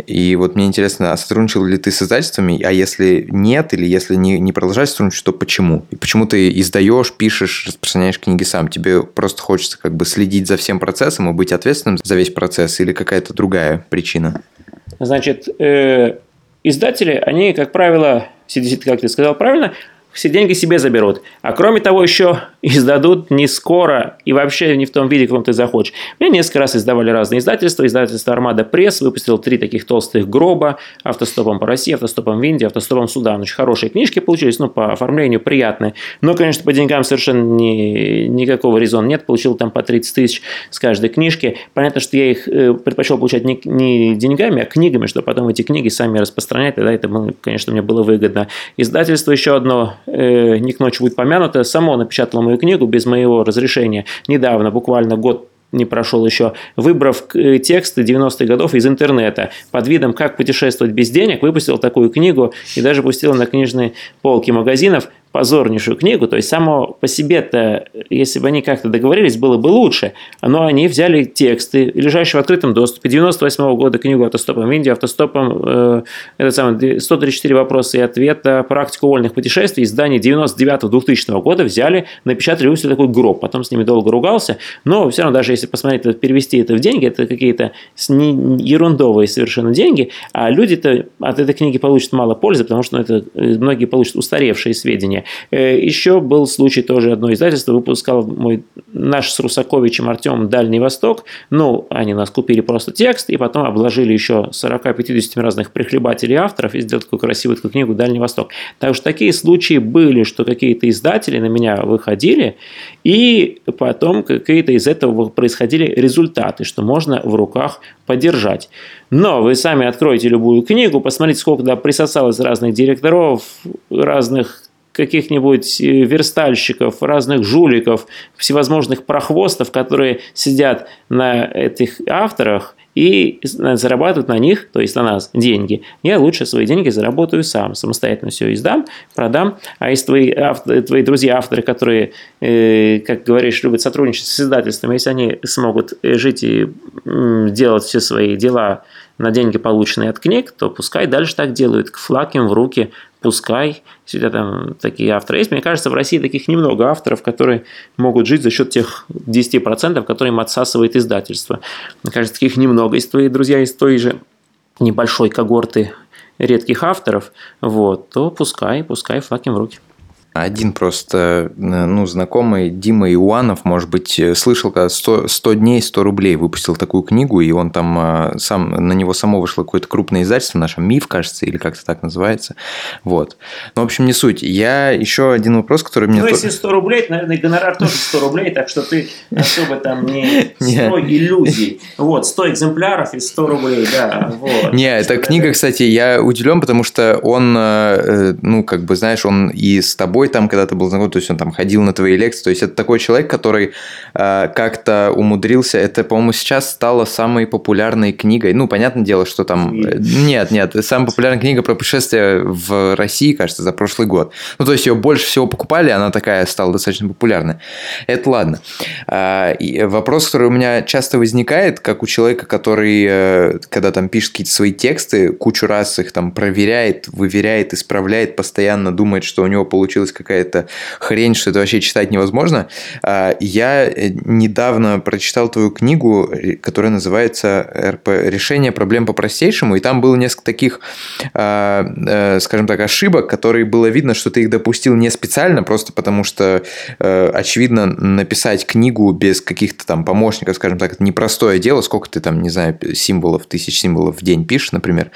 И вот мне интересно, а сотрудничал ли ты с издательствами, а если нет, или если не, не продолжаешь сотрудничать, то почему? И почему ты издаешь, пишешь, распространяешь книги сам? Тебе просто хочется как бы следить за всем процессом и быть ответственным за весь процесс, или какая-то другая причина? Значит, э, издатели, они, как правило, как ты сказал правильно, все деньги себе заберут. А кроме того, еще издадут не скоро и вообще не в том виде, в каком ты захочешь. Мне несколько раз издавали разные издательства. Издательство «Армада Пресс» выпустил три таких толстых гроба автостопом по России, автостопом в Индии, автостопом в Судан. Очень хорошие книжки получились, ну, по оформлению приятные. Но, конечно, по деньгам совершенно ни, никакого резона нет. Получил там по 30 тысяч с каждой книжки. Понятно, что я их э, предпочел получать не, не деньгами, а книгами, чтобы потом эти книги сами распространять. Тогда это, конечно, мне было выгодно. Издательство еще одно э, не к ночи будет помянуто, само напечатало мою книгу без моего разрешения. Недавно, буквально год не прошел еще, выбрав э, тексты 90-х годов из интернета. Под видом «Как путешествовать без денег», выпустил такую книгу и даже пустил на книжные полки магазинов позорнейшую книгу, то есть само по себе-то, если бы они как-то договорились, было бы лучше, но они взяли тексты, лежащие в открытом доступе, 98 -го года книгу «Автостопом в Индии», «Автостопом», э, этот самый, 134 вопроса и ответа, «Практику вольных путешествий», издание 99-2000 года взяли, напечатали, выпустили такой гроб, потом с ними долго ругался, но все равно даже если посмотреть, перевести это в деньги, это какие-то ерундовые совершенно деньги, а люди-то от этой книги получат мало пользы, потому что ну, это э, многие получат устаревшие сведения. Э, Еще был случай, тоже одно издательство выпускал мой, наш с Русаковичем Артем «Дальний Восток». Ну, они нас купили просто текст, и потом обложили еще 40-50 разных прихлебателей авторов и сделали такую красивую такую книгу «Дальний Восток». Так что такие случаи были, что какие-то издатели на меня выходили, и потом какие-то из этого происходили результаты, что можно в руках поддержать. Но вы сами откроете любую книгу, посмотрите, сколько туда присосалось разных директоров, разных каких-нибудь э, верстальщиков, разных жуликов, всевозможных прохвостов, которые сидят на этих авторах и зарабатывают на них, то есть на нас, деньги. Я лучше свои деньги заработаю сам, самостоятельно все издам, продам. А если твои, авторы, твои друзья, авторы, которые, э, как говоришь, любят сотрудничать с издательством, если они смогут жить и делать все свои дела на деньги, полученные от книг, то пускай дальше так делают, флаг им в руки, пускай, если там такие авторы есть. Мне кажется, в России таких немного авторов, которые могут жить за счет тех 10%, которые им отсасывает издательство. Мне кажется, таких немного. Если твои друзья из той же небольшой когорты редких авторов, вот, то пускай, пускай флаг им в руки. Один просто, э, ну, знакомый Дима Иуанов, может быть, э, слышал, когда 100, 100 дней, 100 рублей выпустил такую книгу, и он там э, сам, на него само вышло какое-то крупное издательство, наше МИФ, кажется, или как-то так называется. Вот. Ну, в общем, не суть. Я еще один вопрос, который мне... Ну, если 100 рублей, то, наверное, гонорар тоже 100 рублей, так что ты особо там не строй иллюзий. Вот, 100 экземпляров и 100 рублей, да. Вот. Не, эта книга, кстати, я удивлен, потому что он, ну, как бы, знаешь, он и с тобой тобой там когда-то был знаком, то есть он там ходил на твои лекции, то есть это такой человек, который э, как-то умудрился, это, по-моему, сейчас стало самой популярной книгой, ну, понятное дело, что там, э, нет, нет, самая популярная книга про путешествия в России, кажется, за прошлый год, ну, то есть ее больше всего покупали, она такая стала достаточно популярной, это ладно. Э, вопрос, который у меня часто возникает, как у человека, который, э, когда там пишет какие-то свои тексты, кучу раз их там проверяет, выверяет, исправляет, постоянно думает, что у него получилось какая-то хрень, что это вообще читать невозможно. А, я э, недавно прочитал твою книгу, которая называется «РП. Решение проблем по-простейшему», и там было несколько таких, а, э, скажем так, ошибок, которые было видно, что ты их допустил не специально, просто потому что, э, очевидно, написать книгу без каких-то там помощников, скажем так, это непростое дело, сколько ты там, не знаю, символов, тысяч символов в день пишешь, например.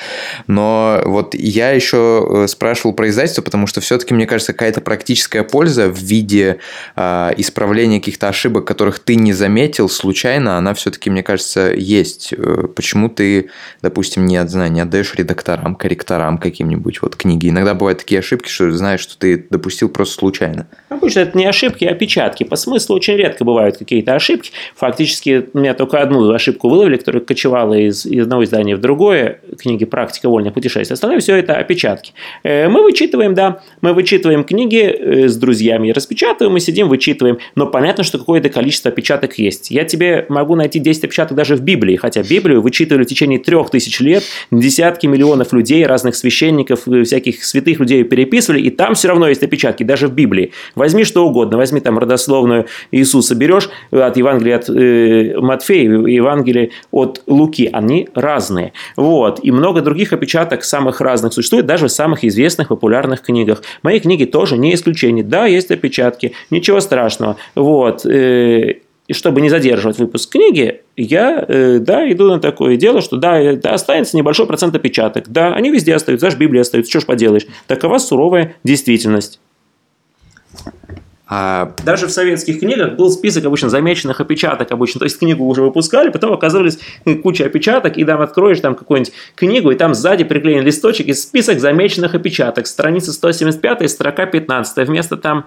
Но вот я еще спрашивал про издательство, потому что все-таки, мне кажется, какая-то практическая польза в виде э, исправления каких-то ошибок, которых ты не заметил случайно, она все-таки, мне кажется, есть. Э, почему ты, допустим, не, знаю, не отдаешь редакторам, корректорам каким-нибудь вот книги? Иногда бывают такие ошибки, что знаешь, что ты допустил просто случайно. Обычно это не ошибки, а опечатки. По смыслу очень редко бывают какие-то ошибки. Фактически у меня только одну ошибку выловили, которая кочевала из, из одного издания в другое, книги «Практика вольное путешествие». Остальное все это опечатки. Э, мы вычитываем, да, мы вычитываем книги, книги э, с друзьями распечатываем и сидим, вычитываем. Но понятно, что какое-то количество опечаток есть. Я тебе могу найти 10 опечаток даже в Библии, хотя Библию вычитывали в течение трех тысяч лет, десятки миллионов людей, разных священников, э, всяких святых людей переписывали, и там все равно есть опечатки, даже в Библии. Возьми что угодно, возьми там родословную Иисуса, берешь от Евангелия от э, Матфея, Евангелия от Луки, они разные. Вот. И много других опечаток самых разных существует, даже в самых известных популярных книгах. Мои книги тоже не не исключение. Да, есть опечатки, ничего страшного. Вот. Э, и чтобы не задерживать выпуск книги, я, э, да, иду на такое дело, что да, да, останется небольшой процент опечаток. Да, они везде остаются, даже в Библии остаются, что ж поделаешь. Такова суровая действительность. А... Даже в советских книгах был список обычно замеченных опечаток обычно. То есть книгу уже выпускали, потом оказывались куча опечаток, и там откроешь там какую-нибудь книгу, и там сзади приклеен листочек и список замеченных опечаток. Страница 175, строка 15. Вместо там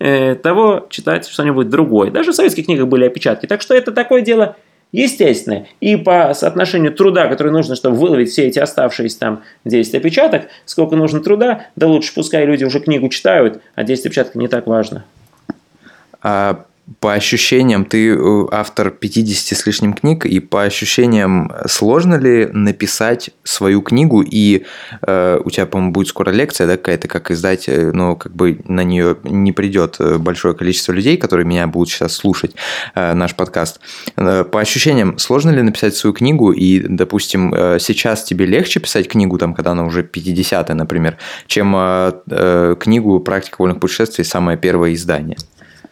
э, того читать что-нибудь другое. Даже в советских книгах были опечатки. Так что это такое дело естественное. И по соотношению труда, который нужно, чтобы выловить все эти оставшиеся там 10 опечаток, сколько нужно труда, да лучше пускай люди уже книгу читают, а 10 опечаток не так важно. А по ощущениям, ты э, автор 50 с лишним книг, и по ощущениям, сложно ли написать свою книгу, и э, у тебя, по-моему, будет скоро лекция, да, какая-то, как издать, э, но как бы на нее не придет э, большое количество людей, которые меня будут сейчас слушать, э, наш подкаст. По ощущениям, сложно ли написать свою книгу, и, допустим, э, сейчас тебе легче писать книгу, там, когда она уже 50 например, чем э, э, книгу «Практика вольных путешествий» самое первое издание?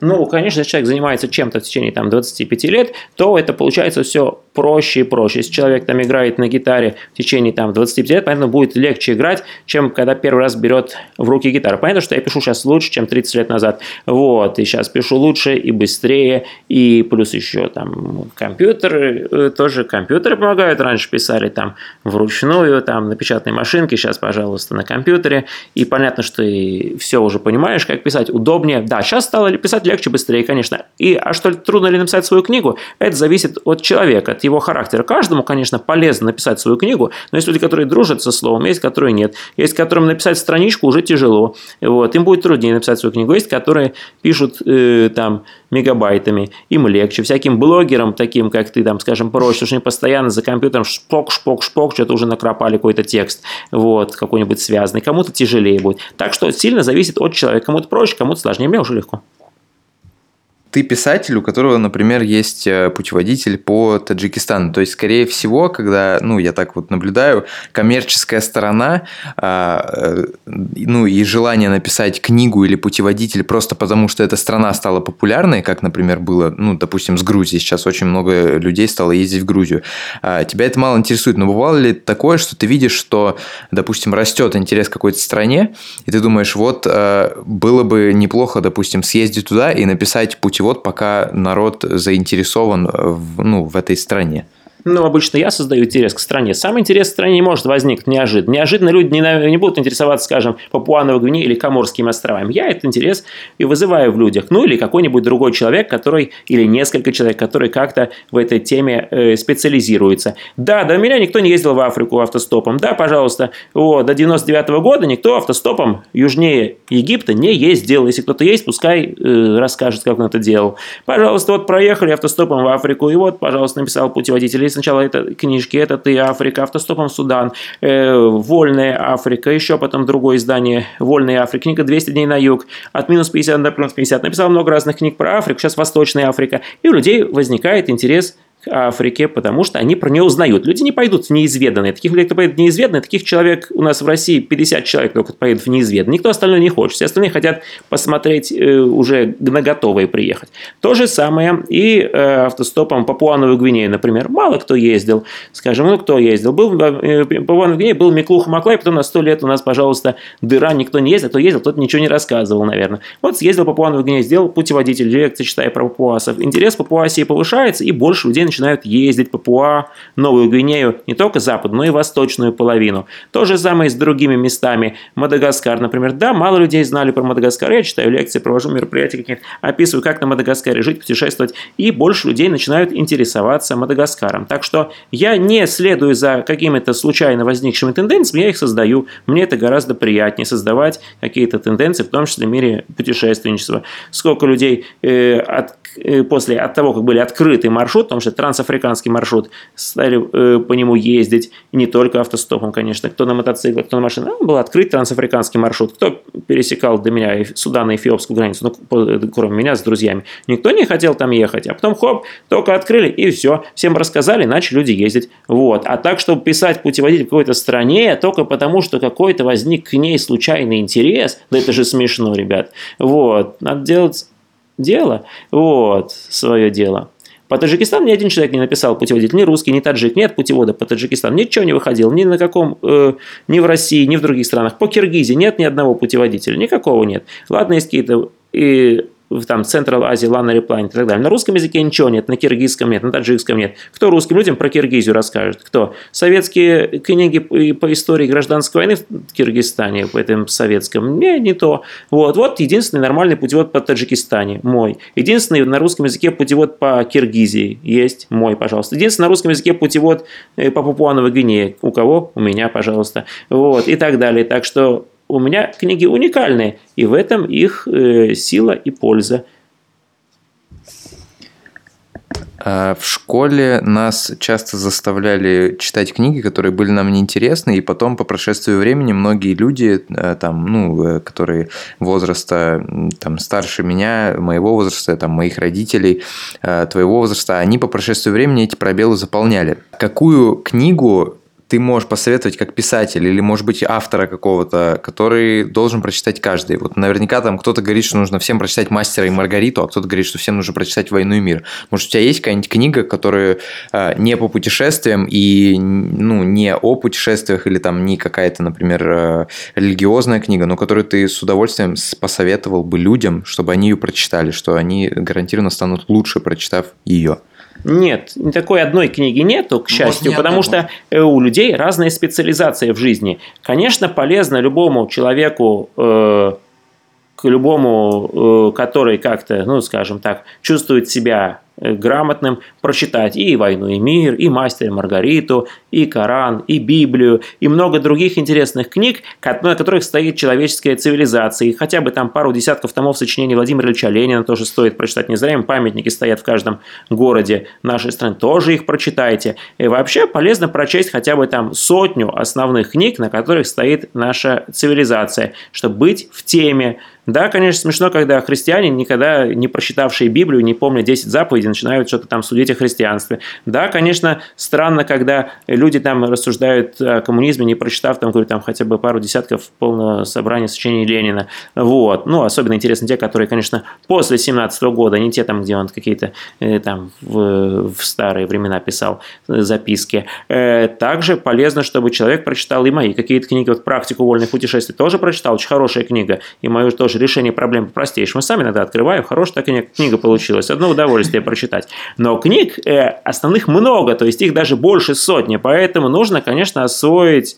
Ну, конечно, если человек занимается чем-то в течение там, 25 лет, то это получается все проще и проще. Если человек там играет на гитаре в течение там, 25 лет, понятно, будет легче играть, чем когда первый раз берет в руки гитару. Понятно, что я пишу сейчас лучше, чем 30 лет назад. Вот, и сейчас пишу лучше и быстрее, и плюс еще там компьютеры, э, тоже компьютеры помогают. Раньше писали там вручную, там на печатной машинке, сейчас, пожалуйста, на компьютере. И понятно, что и все уже понимаешь, как писать удобнее. Да, сейчас стало писать легче, быстрее, конечно. И а что трудно ли написать свою книгу? Это зависит от человека, от его характера. Каждому, конечно, полезно написать свою книгу, но есть люди, которые дружат со словом, есть, которые нет. Есть, которым написать страничку уже тяжело. Вот, им будет труднее написать свою книгу. Есть, которые пишут э, там мегабайтами, им легче. Всяким блогерам, таким как ты, там, скажем, проще, что они постоянно за компьютером шпок, шпок, шпок, что-то уже накропали какой-то текст, вот, какой-нибудь связанный. Кому-то тяжелее будет. Так что сильно зависит от человека. Кому-то проще, кому-то сложнее. Мне уже легко ты писатель, у которого, например, есть э, путеводитель по Таджикистану. То есть, скорее всего, когда, ну, я так вот наблюдаю, коммерческая сторона, а, э, ну, и желание написать книгу или путеводитель просто потому, что эта страна стала популярной, как, например, было, ну, допустим, с Грузией. Сейчас очень много людей стало ездить в Грузию. А, тебя это мало интересует, но бывало ли такое, что ты видишь, что, допустим, растет интерес к какой-то стране, и ты думаешь, вот, э, было бы неплохо, допустим, съездить туда и написать путеводитель вот пока народ заинтересован в, ну, в этой стране. Ну, обычно я создаю интерес к стране. Сам интерес к стране не может возникнуть неожиданно. Неожиданно люди не, не будут интересоваться, скажем, Папуановой Гвинеей или Коморскими островами. Я этот интерес и вызываю в людях. Ну, или какой-нибудь другой человек, который, или несколько человек, которые как-то в этой теме э, специализируются. Да, до меня никто не ездил в Африку автостопом. Да, пожалуйста, вот, до 99 -го года никто автостопом южнее Египта не ездил. Если кто-то есть, пускай э, расскажет, как он это делал. Пожалуйста, вот проехали автостопом в Африку, и вот, пожалуйста, написал путеводитель сначала это книжки, это ты Африка, автостопом Судан, э, Вольная Африка, еще потом другое издание Вольная Африка, книга 200 дней на юг, от минус 50 до плюс 50. Написал много разных книг про Африку, сейчас Восточная Африка. И у людей возникает интерес Африке, потому что они про нее узнают. Люди не пойдут в неизведанные. Таких людей, кто поедет в неизведанные, таких человек у нас в России 50 человек только поедет в неизведанные. Никто остальной не хочет. Все остальные хотят посмотреть э, уже на готовые приехать. То же самое и э, автостопом Папуановую Гвинею, например. Мало кто ездил. Скажем, ну кто ездил? Был э, Папуановой был Миклуха Маклай, потом на 100 лет у нас, пожалуйста, дыра, никто не ездил. Кто ездил, тот ничего не рассказывал, наверное. Вот съездил Папуановую Гвинею, сделал путеводитель, лекции читая про папуасов. Интерес Папуасии повышается, и больше людей начинают ездить Папуа, Новую Гвинею, не только западную, но и восточную половину. То же самое и с другими местами. Мадагаскар, например. Да, мало людей знали про Мадагаскар. Я читаю лекции, провожу мероприятия какие-то, описываю, как на Мадагаскаре жить, путешествовать. И больше людей начинают интересоваться Мадагаскаром. Так что я не следую за какими-то случайно возникшими тенденциями, я их создаю. Мне это гораздо приятнее создавать какие-то тенденции, в том числе в мире путешественничества. Сколько людей э, от после от того, как были открыты маршрут, потому что трансафриканский маршрут, стали э, по нему ездить, не только автостопом, конечно, кто на мотоциклах, кто на машине, был открыт трансафриканский маршрут, кто пересекал до меня Судан и Эфиопскую границу, ну, кроме меня с друзьями, никто не хотел там ехать, а потом хоп, только открыли, и все, всем рассказали, начали люди ездить, вот, а так, чтобы писать путеводитель в какой-то стране, только потому, что какой-то возник к ней случайный интерес, да это же смешно, ребят, вот, надо делать дело, вот, свое дело. По Таджикистану ни один человек не написал путеводитель, ни русский, ни таджик, нет путевода по Таджикистану, ничего не выходил, ни на каком, э, ни в России, ни в других странах. По Киргизии нет ни одного путеводителя, никакого нет. Ладно, есть какие-то и там Central Азии, Lana Repline и так далее. На русском языке ничего нет, на киргизском нет, на таджикском нет. Кто русским людям про Киргизию расскажет? Кто? Советские книги по истории гражданской войны в Киргизстане, по этом советском? Не, не то. Вот, вот единственный нормальный путевод по Таджикистане, мой. Единственный на русском языке путевод по Киргизии есть, мой, пожалуйста. Единственный на русском языке путевод э, по Папуановой Гвинее. У кого? У меня, пожалуйста. Вот, и так далее. Так что у меня книги уникальные, и в этом их э, сила и польза. А, в школе нас часто заставляли читать книги, которые были нам неинтересны, и потом по прошествию времени многие люди, э, там, ну, э, которые возраста там, старше меня, моего возраста, там, моих родителей, э, твоего возраста, они по прошествию времени эти пробелы заполняли. Какую книгу ты можешь посоветовать как писатель или, может быть, автора какого-то, который должен прочитать каждый? Вот наверняка там кто-то говорит, что нужно всем прочитать «Мастера и Маргариту», а кто-то говорит, что всем нужно прочитать «Войну и мир». Может, у тебя есть какая-нибудь книга, которая э, не по путешествиям и ну, не о путешествиях или там не какая-то, например, э, религиозная книга, но которую ты с удовольствием посоветовал бы людям, чтобы они ее прочитали, что они гарантированно станут лучше, прочитав ее? Нет, такой одной книги нету, к счастью, Может, потому что э, у людей разная специализация в жизни. Конечно, полезно любому человеку, э, к любому, э, который как-то, ну, скажем так, чувствует себя грамотным прочитать и «Войну и мир», и «Мастер и Маргариту», и Коран, и Библию, и много других интересных книг, на которых стоит человеческая цивилизация. И хотя бы там пару десятков томов сочинений Владимира Ильича Ленина тоже стоит прочитать. Не зря им памятники стоят в каждом городе нашей страны. Тоже их прочитайте. И вообще полезно прочесть хотя бы там сотню основных книг, на которых стоит наша цивилизация, чтобы быть в теме, да, конечно, смешно, когда христиане, никогда не прочитавшие Библию, не помня 10 заповедей, начинают что-то там судить о христианстве. Да, конечно, странно, когда люди там рассуждают о коммунизме, не прочитав там, говорю, там хотя бы пару десятков полного собрания сочинений Ленина. Вот. Ну, особенно интересны те, которые, конечно, после 17 года, не те там, где он какие-то э, там в, в старые времена писал записки. Э, также полезно, чтобы человек прочитал и мои какие-то книги, вот «Практику вольных путешествий» тоже прочитал, очень хорошая книга, и мою тоже решение проблем простейшее. Мы сами иногда открываем, хорошая такая книга получилась, одно удовольствие прочитать. Но книг э, основных много, то есть их даже больше сотни, поэтому нужно, конечно, освоить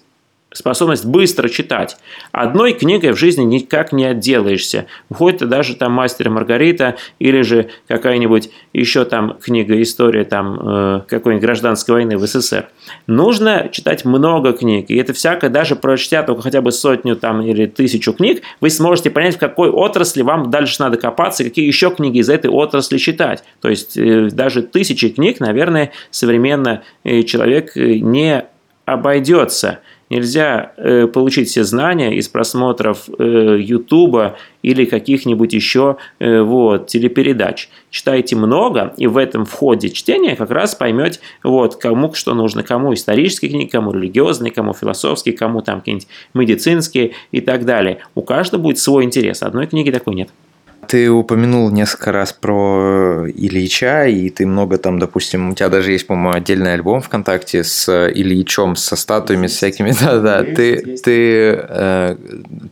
способность быстро читать. Одной книгой в жизни никак не отделаешься. Хоть ты даже там «Мастер и Маргарита» или же какая-нибудь еще там книга, история там э, какой-нибудь гражданской войны в СССР. Нужно читать много книг. И это всякое, даже прочтя только хотя бы сотню там или тысячу книг, вы сможете понять, в какой отрасли вам дальше надо копаться, какие еще книги из этой отрасли читать. То есть э, даже тысячи книг, наверное, современно э, человек не обойдется. Нельзя э, получить все знания из просмотров э, Ютуба или каких-нибудь еще э, вот, телепередач. Читайте много, и в этом входе чтения как раз поймете, вот, кому что нужно, кому исторические книги, кому религиозные, кому философские, кому там какие-нибудь медицинские и так далее. У каждого будет свой интерес, одной книги такой нет. Ты упомянул несколько раз про Ильича, и ты много там, допустим, у тебя даже есть, по-моему, отдельный альбом ВКонтакте с Ильичом, со статуями, с всякими. Да-да, ты, ты, э,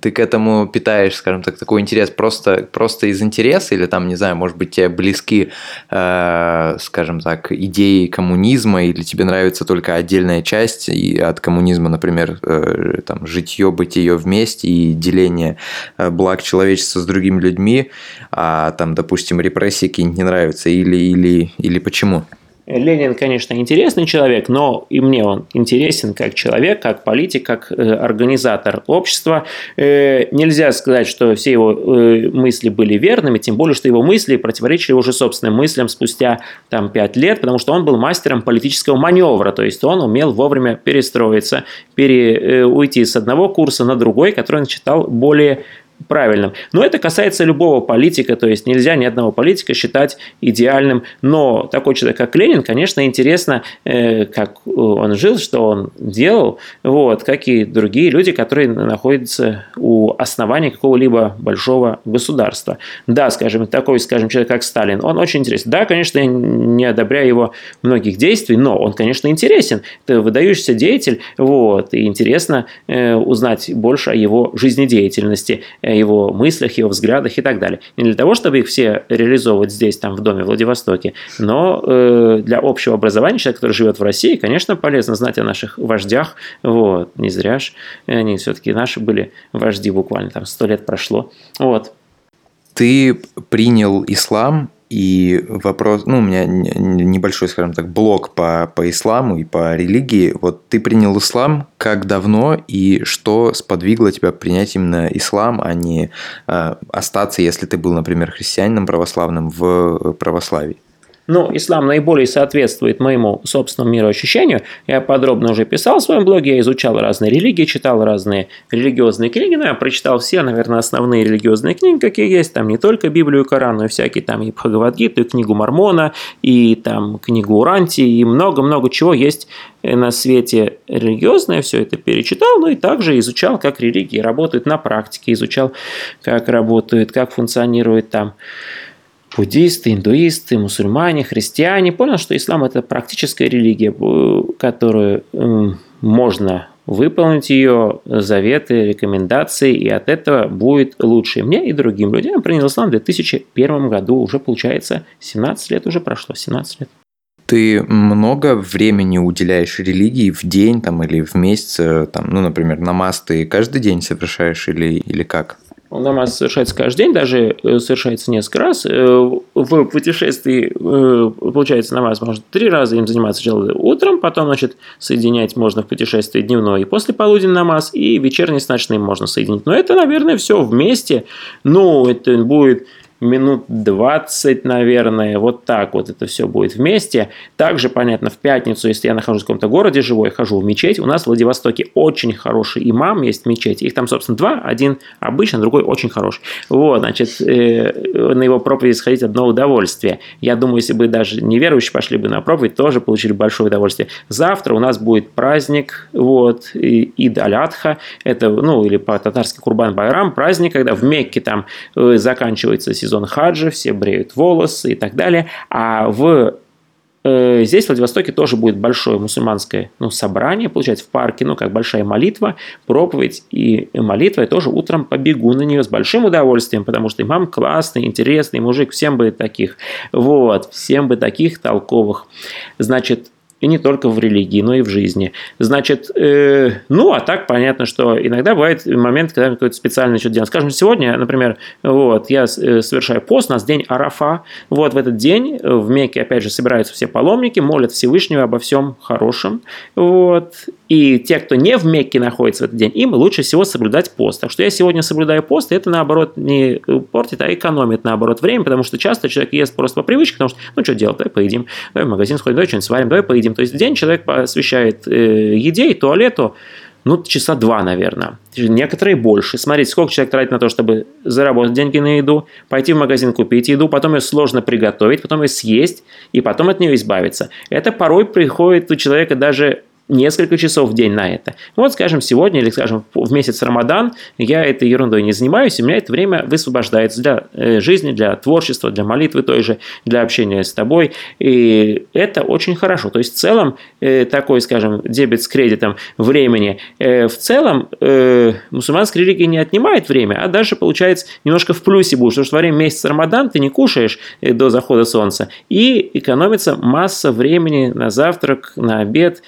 ты к этому питаешь, скажем так, такой интерес просто, просто из интереса, или там, не знаю, может быть, тебе близки, э, скажем так, идеи коммунизма, или тебе нравится только отдельная часть и от коммунизма, например, э, там, житье, бытие вместе и деление э, благ человечества с другими людьми, а там, допустим, репрессии какие-нибудь не нравятся, или, или, или почему? Ленин, конечно, интересный человек, но и мне он интересен как человек, как политик, как э, организатор общества. Э, нельзя сказать, что все его э, мысли были верными, тем более, что его мысли противоречили уже собственным мыслям спустя там, пять лет, потому что он был мастером политического маневра, то есть он умел вовремя перестроиться, пере, уйти с одного курса на другой, который он считал более правильным. Но это касается любого политика, то есть нельзя ни одного политика считать идеальным. Но такой человек, как Ленин, конечно, интересно, э, как он жил, что он делал, вот, как и другие люди, которые находятся у основания какого-либо большого государства. Да, скажем, такой, скажем, человек, как Сталин, он очень интересен. Да, конечно, я не одобряю его многих действий, но он, конечно, интересен. Это выдающийся деятель, вот, и интересно э, узнать больше о его жизнедеятельности его мыслях, его взглядах и так далее. Не для того, чтобы их все реализовывать здесь, там, в доме в Владивостоке, но э, для общего образования человек, который живет в России, конечно, полезно знать о наших вождях. Вот. Не зря ж они все-таки наши были вожди буквально, там сто лет прошло. Вот. Ты принял ислам и вопрос, ну, у меня небольшой, скажем так, блок по, по исламу и по религии. Вот ты принял ислам как давно и что сподвигло тебя принять именно ислам, а не э, остаться, если ты был, например, христианином православным в православии? Ну, ислам наиболее соответствует моему собственному мироощущению. Я подробно уже писал в своем блоге, я изучал разные религии, читал разные религиозные книги, но я прочитал все, наверное, основные религиозные книги, какие есть, там не только Библию и Коран, но и всякие там и Бхагавадгиту, и книгу Мормона, и там книгу Уранти, и много-много чего есть на свете религиозное, все это перечитал, ну и также изучал, как религии работают на практике, изучал, как работают, как функционирует там буддисты, индуисты, мусульмане, христиане. Понял, что ислам это практическая религия, которую можно выполнить ее заветы, рекомендации, и от этого будет лучше мне, и другим людям. Я принял ислам в 2001 году, уже получается 17 лет уже прошло, 17 лет. Ты много времени уделяешь религии в день там, или в месяц, э, там, ну, например, намаз ты каждый день совершаешь или, или как? Намаз совершается каждый день, даже э, совершается несколько раз. Э, в путешествии, э, получается, намаз может три раза им заниматься сначала утром, потом, значит, соединять можно в путешествии дневной и после полудень намаз, и вечерний с ночным можно соединить. Но это, наверное, все вместе. Ну, это будет минут 20, наверное, вот так вот это все будет вместе. Также, понятно, в пятницу, если я нахожусь в каком-то городе живой, хожу в мечеть. У нас в Владивостоке очень хороший имам, есть мечеть. Их там, собственно, два. Один обычный, другой очень хороший. Вот, значит, э, на его проповедь сходить одно удовольствие. Я думаю, если бы даже неверующие пошли бы на проповедь, тоже получили большое удовольствие. Завтра у нас будет праздник, вот, Ид Алятха, это, ну, или по-татарски Курбан Байрам, праздник, когда в Мекке там э, заканчивается сезон сезон хаджа, все бреют волосы и так далее. А в э, Здесь, в Владивостоке, тоже будет большое мусульманское ну, собрание, получается, в парке, ну, как большая молитва, проповедь и молитва. Я тоже утром побегу на нее с большим удовольствием, потому что имам классный, интересный мужик, всем бы таких. Вот, всем бы таких толковых. Значит, и не только в религии, но и в жизни. Значит, э, ну, а так понятно, что иногда бывает момент, когда какой-то специальный что-то делать. Скажем, сегодня, например, вот, я э, совершаю пост, у нас день Арафа. Вот в этот день в Мекке, опять же, собираются все паломники, молят Всевышнего обо всем хорошем. Вот. И те, кто не в Мекке находится в этот день, им лучше всего соблюдать пост. Так что я сегодня соблюдаю пост, и это, наоборот, не портит, а экономит, наоборот, время, потому что часто человек ест просто по привычке, потому что, ну, что делать, давай поедим, давай в магазин сходим, давай что-нибудь сварим, давай поедим. То есть день человек посвящает э, еде и туалету, ну, часа два, наверное. Некоторые больше. Смотрите, сколько человек тратит на то, чтобы заработать деньги на еду, пойти в магазин купить еду, потом ее сложно приготовить, потом ее съесть, и потом от нее избавиться. Это порой приходит у человека даже несколько часов в день на это. Вот, скажем, сегодня или, скажем, в месяц Рамадан я этой ерундой не занимаюсь, и у меня это время высвобождается для э, жизни, для творчества, для молитвы той же, для общения с тобой. И это очень хорошо. То есть, в целом, э, такой, скажем, дебет с кредитом времени, э, в целом мусульманская религия не отнимает время, а даже, получается, немножко в плюсе будешь, потому что во время месяца Рамадан ты не кушаешь до захода солнца, и экономится масса времени на завтрак, на обед,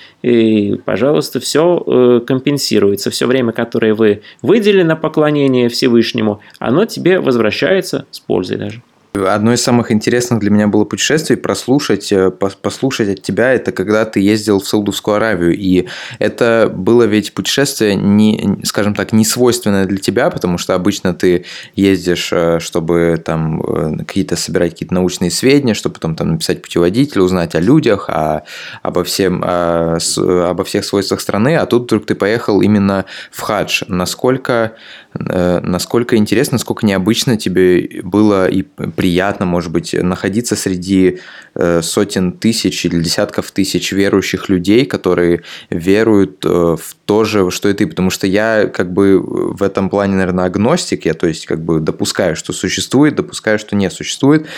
и, пожалуйста, все э, компенсируется. Все время, которое вы выделили на поклонение Всевышнему, оно тебе возвращается с пользой даже. Одно из самых интересных для меня было путешествий прослушать, э, послушать от тебя, это когда ты ездил в Саудовскую Аравию. И это было ведь путешествие, не, скажем так, не свойственное для тебя, потому что обычно ты ездишь, э, чтобы там э, какие-то собирать какие-то научные сведения, чтобы потом там написать путеводитель, узнать о людях, о, обо, всем, о, обо всех свойствах страны, а тут вдруг ты поехал именно в хадж. Насколько насколько интересно, насколько необычно тебе было и приятно, может быть, находиться среди э, сотен тысяч или десятков тысяч верующих людей, которые веруют э, в то же, что и ты. Потому что я как бы в этом плане, наверное, агностик, я то есть как бы допускаю, что существует, допускаю, что не существует.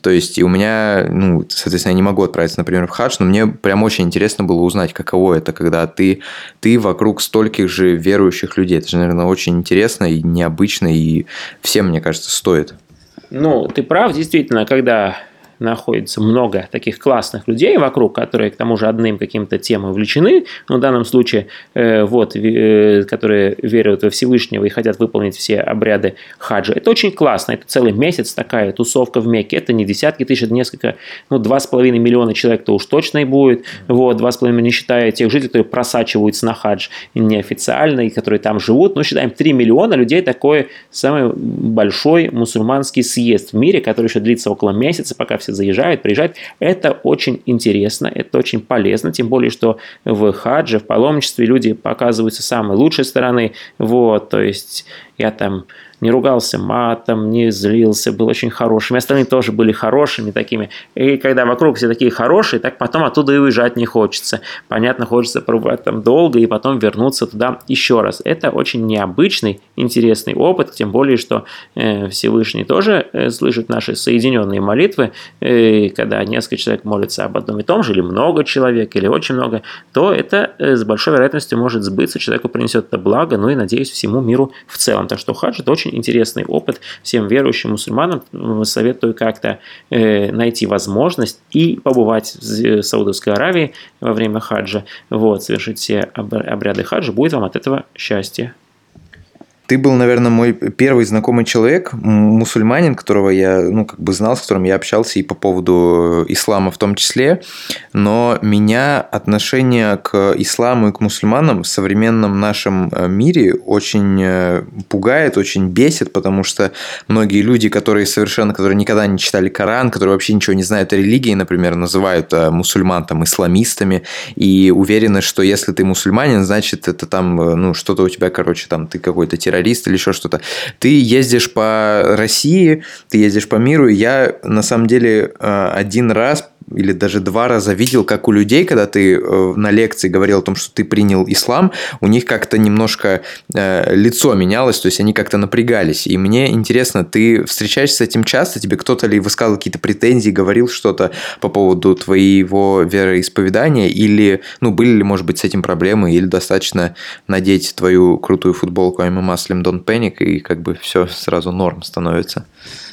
То есть и у меня, ну, соответственно, я не могу отправиться, например, в хадж, но мне прям очень интересно было узнать, каково это, когда ты, ты вокруг стольких же верующих людей. Это же, наверное, очень интересно и необычно, и всем, мне кажется, стоит. Ну, ты прав, действительно, когда находится много таких классных людей вокруг, которые к тому же одним каким-то темам увлечены, но в данном случае э, вот, э, которые верят во Всевышнего и хотят выполнить все обряды хаджа. Это очень классно, это целый месяц такая тусовка в Мекке, это не десятки тысяч, это несколько, ну, два с половиной миллиона человек-то уж точно и будет, вот, два с половиной, не считая тех жителей, которые просачиваются на хадж неофициально и которые там живут, ну, считаем 3 миллиона людей, такой самый большой мусульманский съезд в мире, который еще длится около месяца, пока все заезжают, приезжают. Это очень интересно, это очень полезно, тем более, что в хадже, в паломничестве люди показываются самой лучшей стороны. Вот, то есть я там не ругался матом, не злился, был очень хорошим. И остальные тоже были хорошими такими. И когда вокруг все такие хорошие, так потом оттуда и уезжать не хочется. Понятно, хочется пробовать там долго и потом вернуться туда еще раз. Это очень необычный, интересный опыт, тем более, что э, Всевышний тоже э, слышит наши соединенные молитвы. Э, когда несколько человек молятся об одном и том же, или много человек, или очень много, то это э, с большой вероятностью может сбыться, человеку принесет это благо, ну и, надеюсь, всему миру в целом. Так что хадж – это очень очень интересный опыт. Всем верующим мусульманам советую как-то э, найти возможность и побывать в Саудовской Аравии во время хаджа, вот, совершить все обряды хаджа, будет вам от этого счастье. Ты был, наверное, мой первый знакомый человек, мусульманин, которого я, ну, как бы знал, с которым я общался и по поводу ислама в том числе. Но меня отношение к исламу и к мусульманам в современном нашем э, мире очень э, пугает, очень бесит, потому что многие люди, которые совершенно, которые никогда не читали Коран, которые вообще ничего не знают о религии, например, называют э, мусульман там исламистами и уверены, что если ты мусульманин, значит это там, ну, что-то у тебя, короче, там ты какой-то террорист террорист или еще что-то. Ты ездишь по России, ты ездишь по миру. Я на самом деле э, один раз или даже два раза видел, как у людей, когда ты э, на лекции говорил о том, что ты принял ислам, у них как-то немножко э, лицо менялось, то есть они как-то напрягались. И мне интересно, ты встречаешься с этим часто? Тебе кто-то ли высказывал какие-то претензии, говорил что-то по поводу твоего вероисповедания? Или, ну, были ли, может быть, с этим проблемы? Или достаточно надеть твою крутую футболку I'm a Muslim, don't panic, и как бы все сразу норм становится?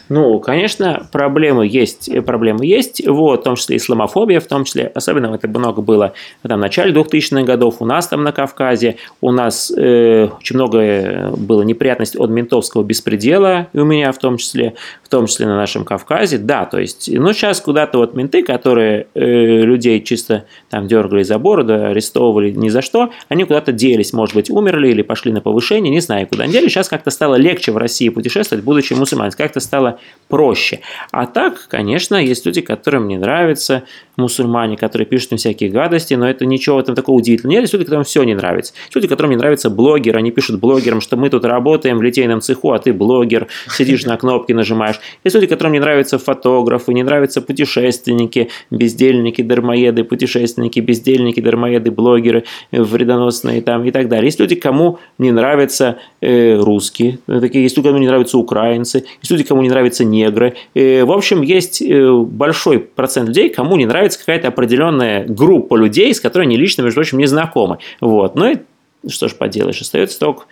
Ну, конечно, проблемы есть, э, проблемы есть, вот, в том числе исламофобия, в том числе, особенно это много было там, в начале 2000-х годов, у нас там на Кавказе, у нас э, очень много э, было неприятностей от ментовского беспредела, и у меня в том числе, в том числе на нашем Кавказе, да, то есть, ну, сейчас куда-то вот менты, которые э, людей чисто там дергали за бороду, арестовывали ни за что, они куда-то делись, может быть, умерли или пошли на повышение, не знаю, куда они делись, сейчас как-то стало легче в России путешествовать, будучи мусульманин, как-то стало проще. А так, конечно, есть люди, которым не нравится, мусульмане, которые пишут им всякие гадости, но это ничего этом такого удивительного нет. Есть люди, которым все не нравится. Есть люди, которым не нравится блогер, они пишут блогерам, что мы тут работаем в литейном цеху, а ты блогер, сидишь на кнопки нажимаешь. Есть люди, которым не нравятся фотографы, не нравятся путешественники, бездельники, дармоеды, путешественники, бездельники, дармоеды, блогеры, вредоносные там и так далее. Есть люди, кому не нравятся э, русские, такие есть люди, кому не нравятся украинцы, есть люди, кому не нравятся нравятся негры. И, в общем, есть э, большой процент людей, кому не нравится какая-то определенная группа людей, с которой они лично, между прочим, не знакомы. Вот. Но и что ж поделаешь, остается только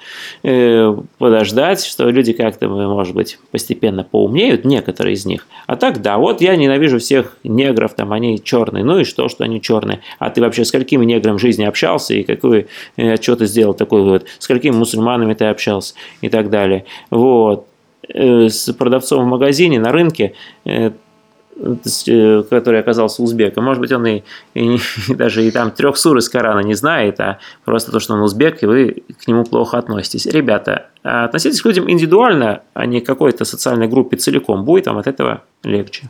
э, подождать, что люди как-то, может быть, постепенно поумнеют, некоторые из них. А так, да, вот я ненавижу всех негров, там они черные, ну и что, что они черные. А ты вообще с какими неграми в жизни общался и какой, э, что ты сделал такой вывод? С какими мусульманами ты общался и так далее. Вот. Э, с продавцом в магазине, на рынке, э, э, который оказался узбеком. Может быть, он и, и, и даже и там трех сур из Корана не знает, а просто то, что он узбек, и вы к нему плохо относитесь. Ребята, относитесь к людям индивидуально, а не к какой-то социальной группе целиком. Будет вам от этого легче.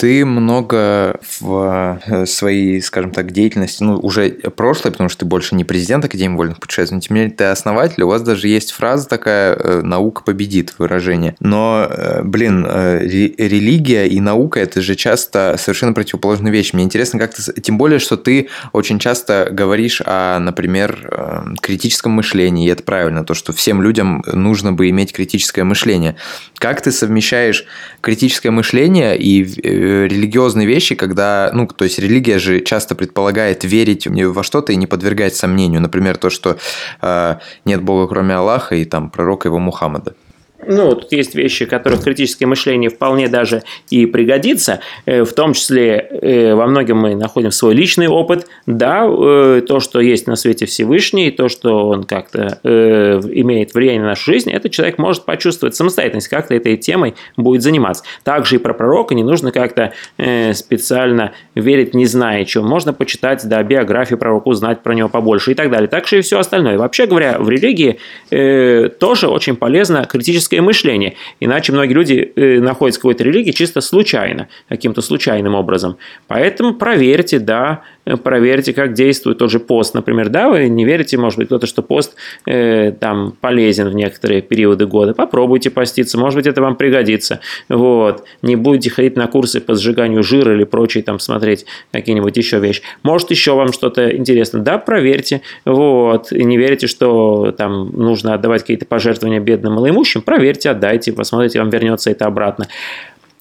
Ты много в э, своей, скажем так, деятельности, ну, уже прошлой, потому что ты больше не президент Академии вольных путешествий, но тем не менее ты основатель, у вас даже есть фраза такая э, «наука победит» выражение. Но, э, блин, религия и наука – это же часто совершенно противоположные вещи. Мне интересно, как ты... Тем более, что ты очень часто говоришь о, например, критическом мышлении, и это правильно, то, что всем людям нужно бы иметь критическое мышление. Как ты совмещаешь критическое мышление и религиозные вещи, когда, ну, то есть религия же часто предполагает верить во что-то и не подвергать сомнению. Например, то, что э, нет Бога кроме Аллаха и там пророка его Мухаммада. Ну, тут есть вещи, которых критическое мышление вполне даже и пригодится, э, в том числе э, во многом мы находим свой личный опыт, да, э, то, что есть на свете Всевышний, то, что он как-то имеет влияние на нашу жизнь, этот человек может почувствовать самостоятельность, как-то этой темой будет заниматься. Также и про пророка не нужно как-то специально верить, не зная чего. Можно почитать, да, биографию пророка, узнать про него побольше и так далее. Так же и все остальное. Вообще говоря, в религии тоже очень полезно критическое критическое мышление. Иначе многие люди э, находятся в какой-то религии чисто случайно, каким-то случайным образом. Поэтому проверьте, да, проверьте, как действует тот же пост. Например, да, вы не верите, может быть, кто-то, что пост э, там полезен в некоторые периоды года. Попробуйте поститься, может быть, это вам пригодится. Вот. Не будете ходить на курсы по сжиганию жира или прочие там смотреть какие-нибудь еще вещи. Может, еще вам что-то интересно. Да, проверьте. Вот. И не верите, что там нужно отдавать какие-то пожертвования бедным малоимущим. Проверьте, отдайте, посмотрите, вам вернется это обратно.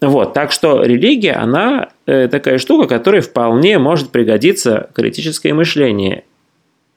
Вот, так что религия, она э, такая штука, которая вполне может пригодиться критическое мышление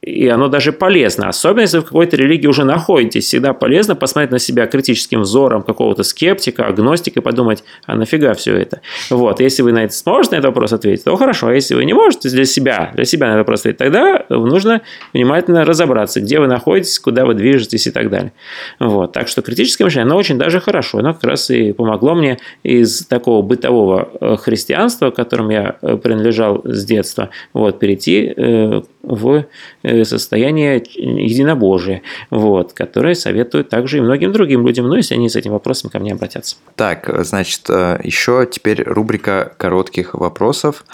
и оно даже полезно. Особенно, если вы в какой-то религии уже находитесь. Всегда полезно посмотреть на себя критическим взором какого-то скептика, агностика и подумать, а нафига все это? Вот. Если вы на это сможете на этот вопрос ответить, то хорошо. А если вы не можете для себя, для себя на этот вопрос ответить, тогда нужно внимательно разобраться, где вы находитесь, куда вы движетесь и так далее. Вот. Так что критическое мышление, оно очень даже хорошо. Оно как раз и помогло мне из такого бытового э, христианства, к которому я э, принадлежал с детства, вот, перейти э, в Э, состояние единобожия, вот, которое советуют также и многим другим людям, ну, если они с этим вопросом ко мне обратятся. Так, значит, э, еще теперь рубрика коротких вопросов,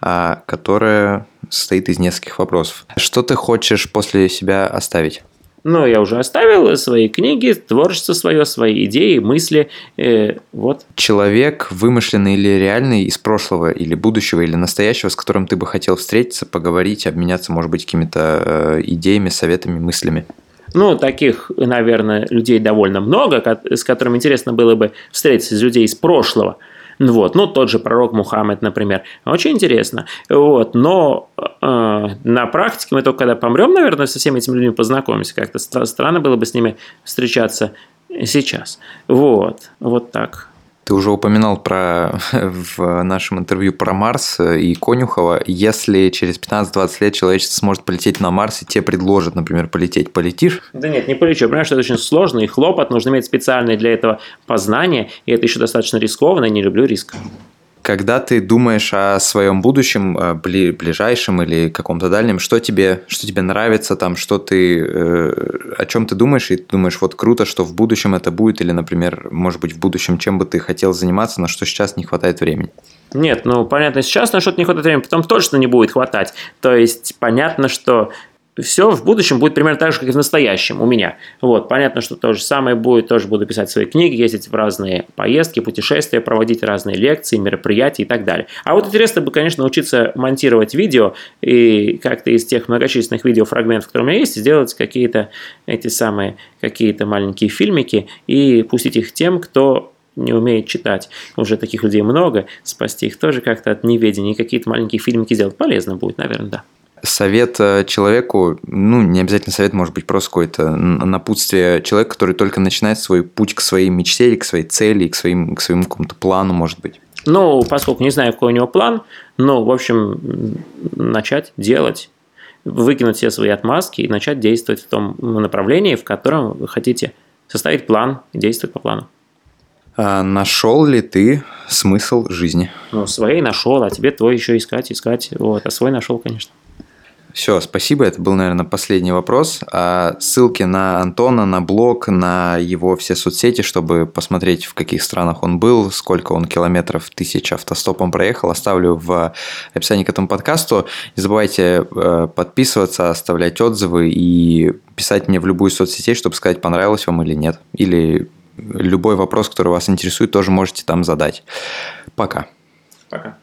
а, которая состоит из нескольких вопросов. Что ты хочешь после себя оставить? Но я уже оставил свои книги, творчество свое, свои идеи, мысли. Э, вот. Человек, вымышленный или реальный, из прошлого или будущего или настоящего, с которым ты бы хотел встретиться, поговорить, обменяться, может быть, какими-то э, идеями, советами, мыслями? Ну, таких, наверное, людей довольно много, с которыми интересно было бы встретиться, из людей из прошлого – вот. Ну, тот же пророк Мухаммед, например. Очень интересно. Вот. Но э, на практике мы только когда помрем, наверное, со всеми этими людьми познакомимся. Как-то странно было бы с ними встречаться сейчас. Вот. Вот так. Ты уже упоминал про в нашем интервью про Марс и Конюхова. Если через 15-20 лет человечество сможет полететь на Марс, и тебе предложат, например, полететь, полетишь? Да нет, не полечу. Я понимаю, что это очень сложно и хлопот. Нужно иметь специальные для этого познания, и это еще достаточно рискованно, я не люблю риск когда ты думаешь о своем будущем, ближайшем или каком-то дальнем, что тебе, что тебе нравится, там, что ты, э, о чем ты думаешь, и ты думаешь, вот круто, что в будущем это будет, или, например, может быть, в будущем чем бы ты хотел заниматься, на что сейчас не хватает времени? Нет, ну понятно, сейчас на что-то не хватает времени, потом точно не будет хватать. То есть понятно, что все в будущем будет примерно так же, как и в настоящем у меня. Вот, понятно, что то же самое будет, тоже буду писать свои книги, ездить в разные поездки, путешествия, проводить разные лекции, мероприятия и так далее. А вот интересно бы, конечно, научиться монтировать видео и как-то из тех многочисленных видеофрагментов, которые у меня есть, сделать какие-то эти самые, какие-то маленькие фильмики и пустить их тем, кто не умеет читать. Уже таких людей много, спасти их тоже как-то от неведения, и какие-то маленькие фильмики сделать полезно будет, наверное, да совет э, человеку, ну, не обязательно совет, может быть, просто какое-то напутствие человека, который только начинает свой путь к своей мечте или к своей цели, к, своим, к своему какому-то плану, может быть? Ну, поскольку не знаю, какой у него план, ну, в общем, начать делать, выкинуть все свои отмазки и начать действовать в том направлении, в котором вы хотите составить план и действовать по плану. А нашел ли ты смысл жизни? Ну, своей нашел, а тебе твой еще искать, искать. Вот, а свой нашел, конечно. Все, спасибо. Это был, наверное, последний вопрос. А ссылки на Антона, на блог, на его все соцсети, чтобы посмотреть, в каких странах он был, сколько он километров, тысяч автостопом проехал, оставлю в описании к этому подкасту. Не забывайте э, подписываться, оставлять отзывы и писать мне в любую соцсеть, чтобы сказать, понравилось вам или нет. Или любой вопрос, который вас интересует, тоже можете там задать. Пока. Пока.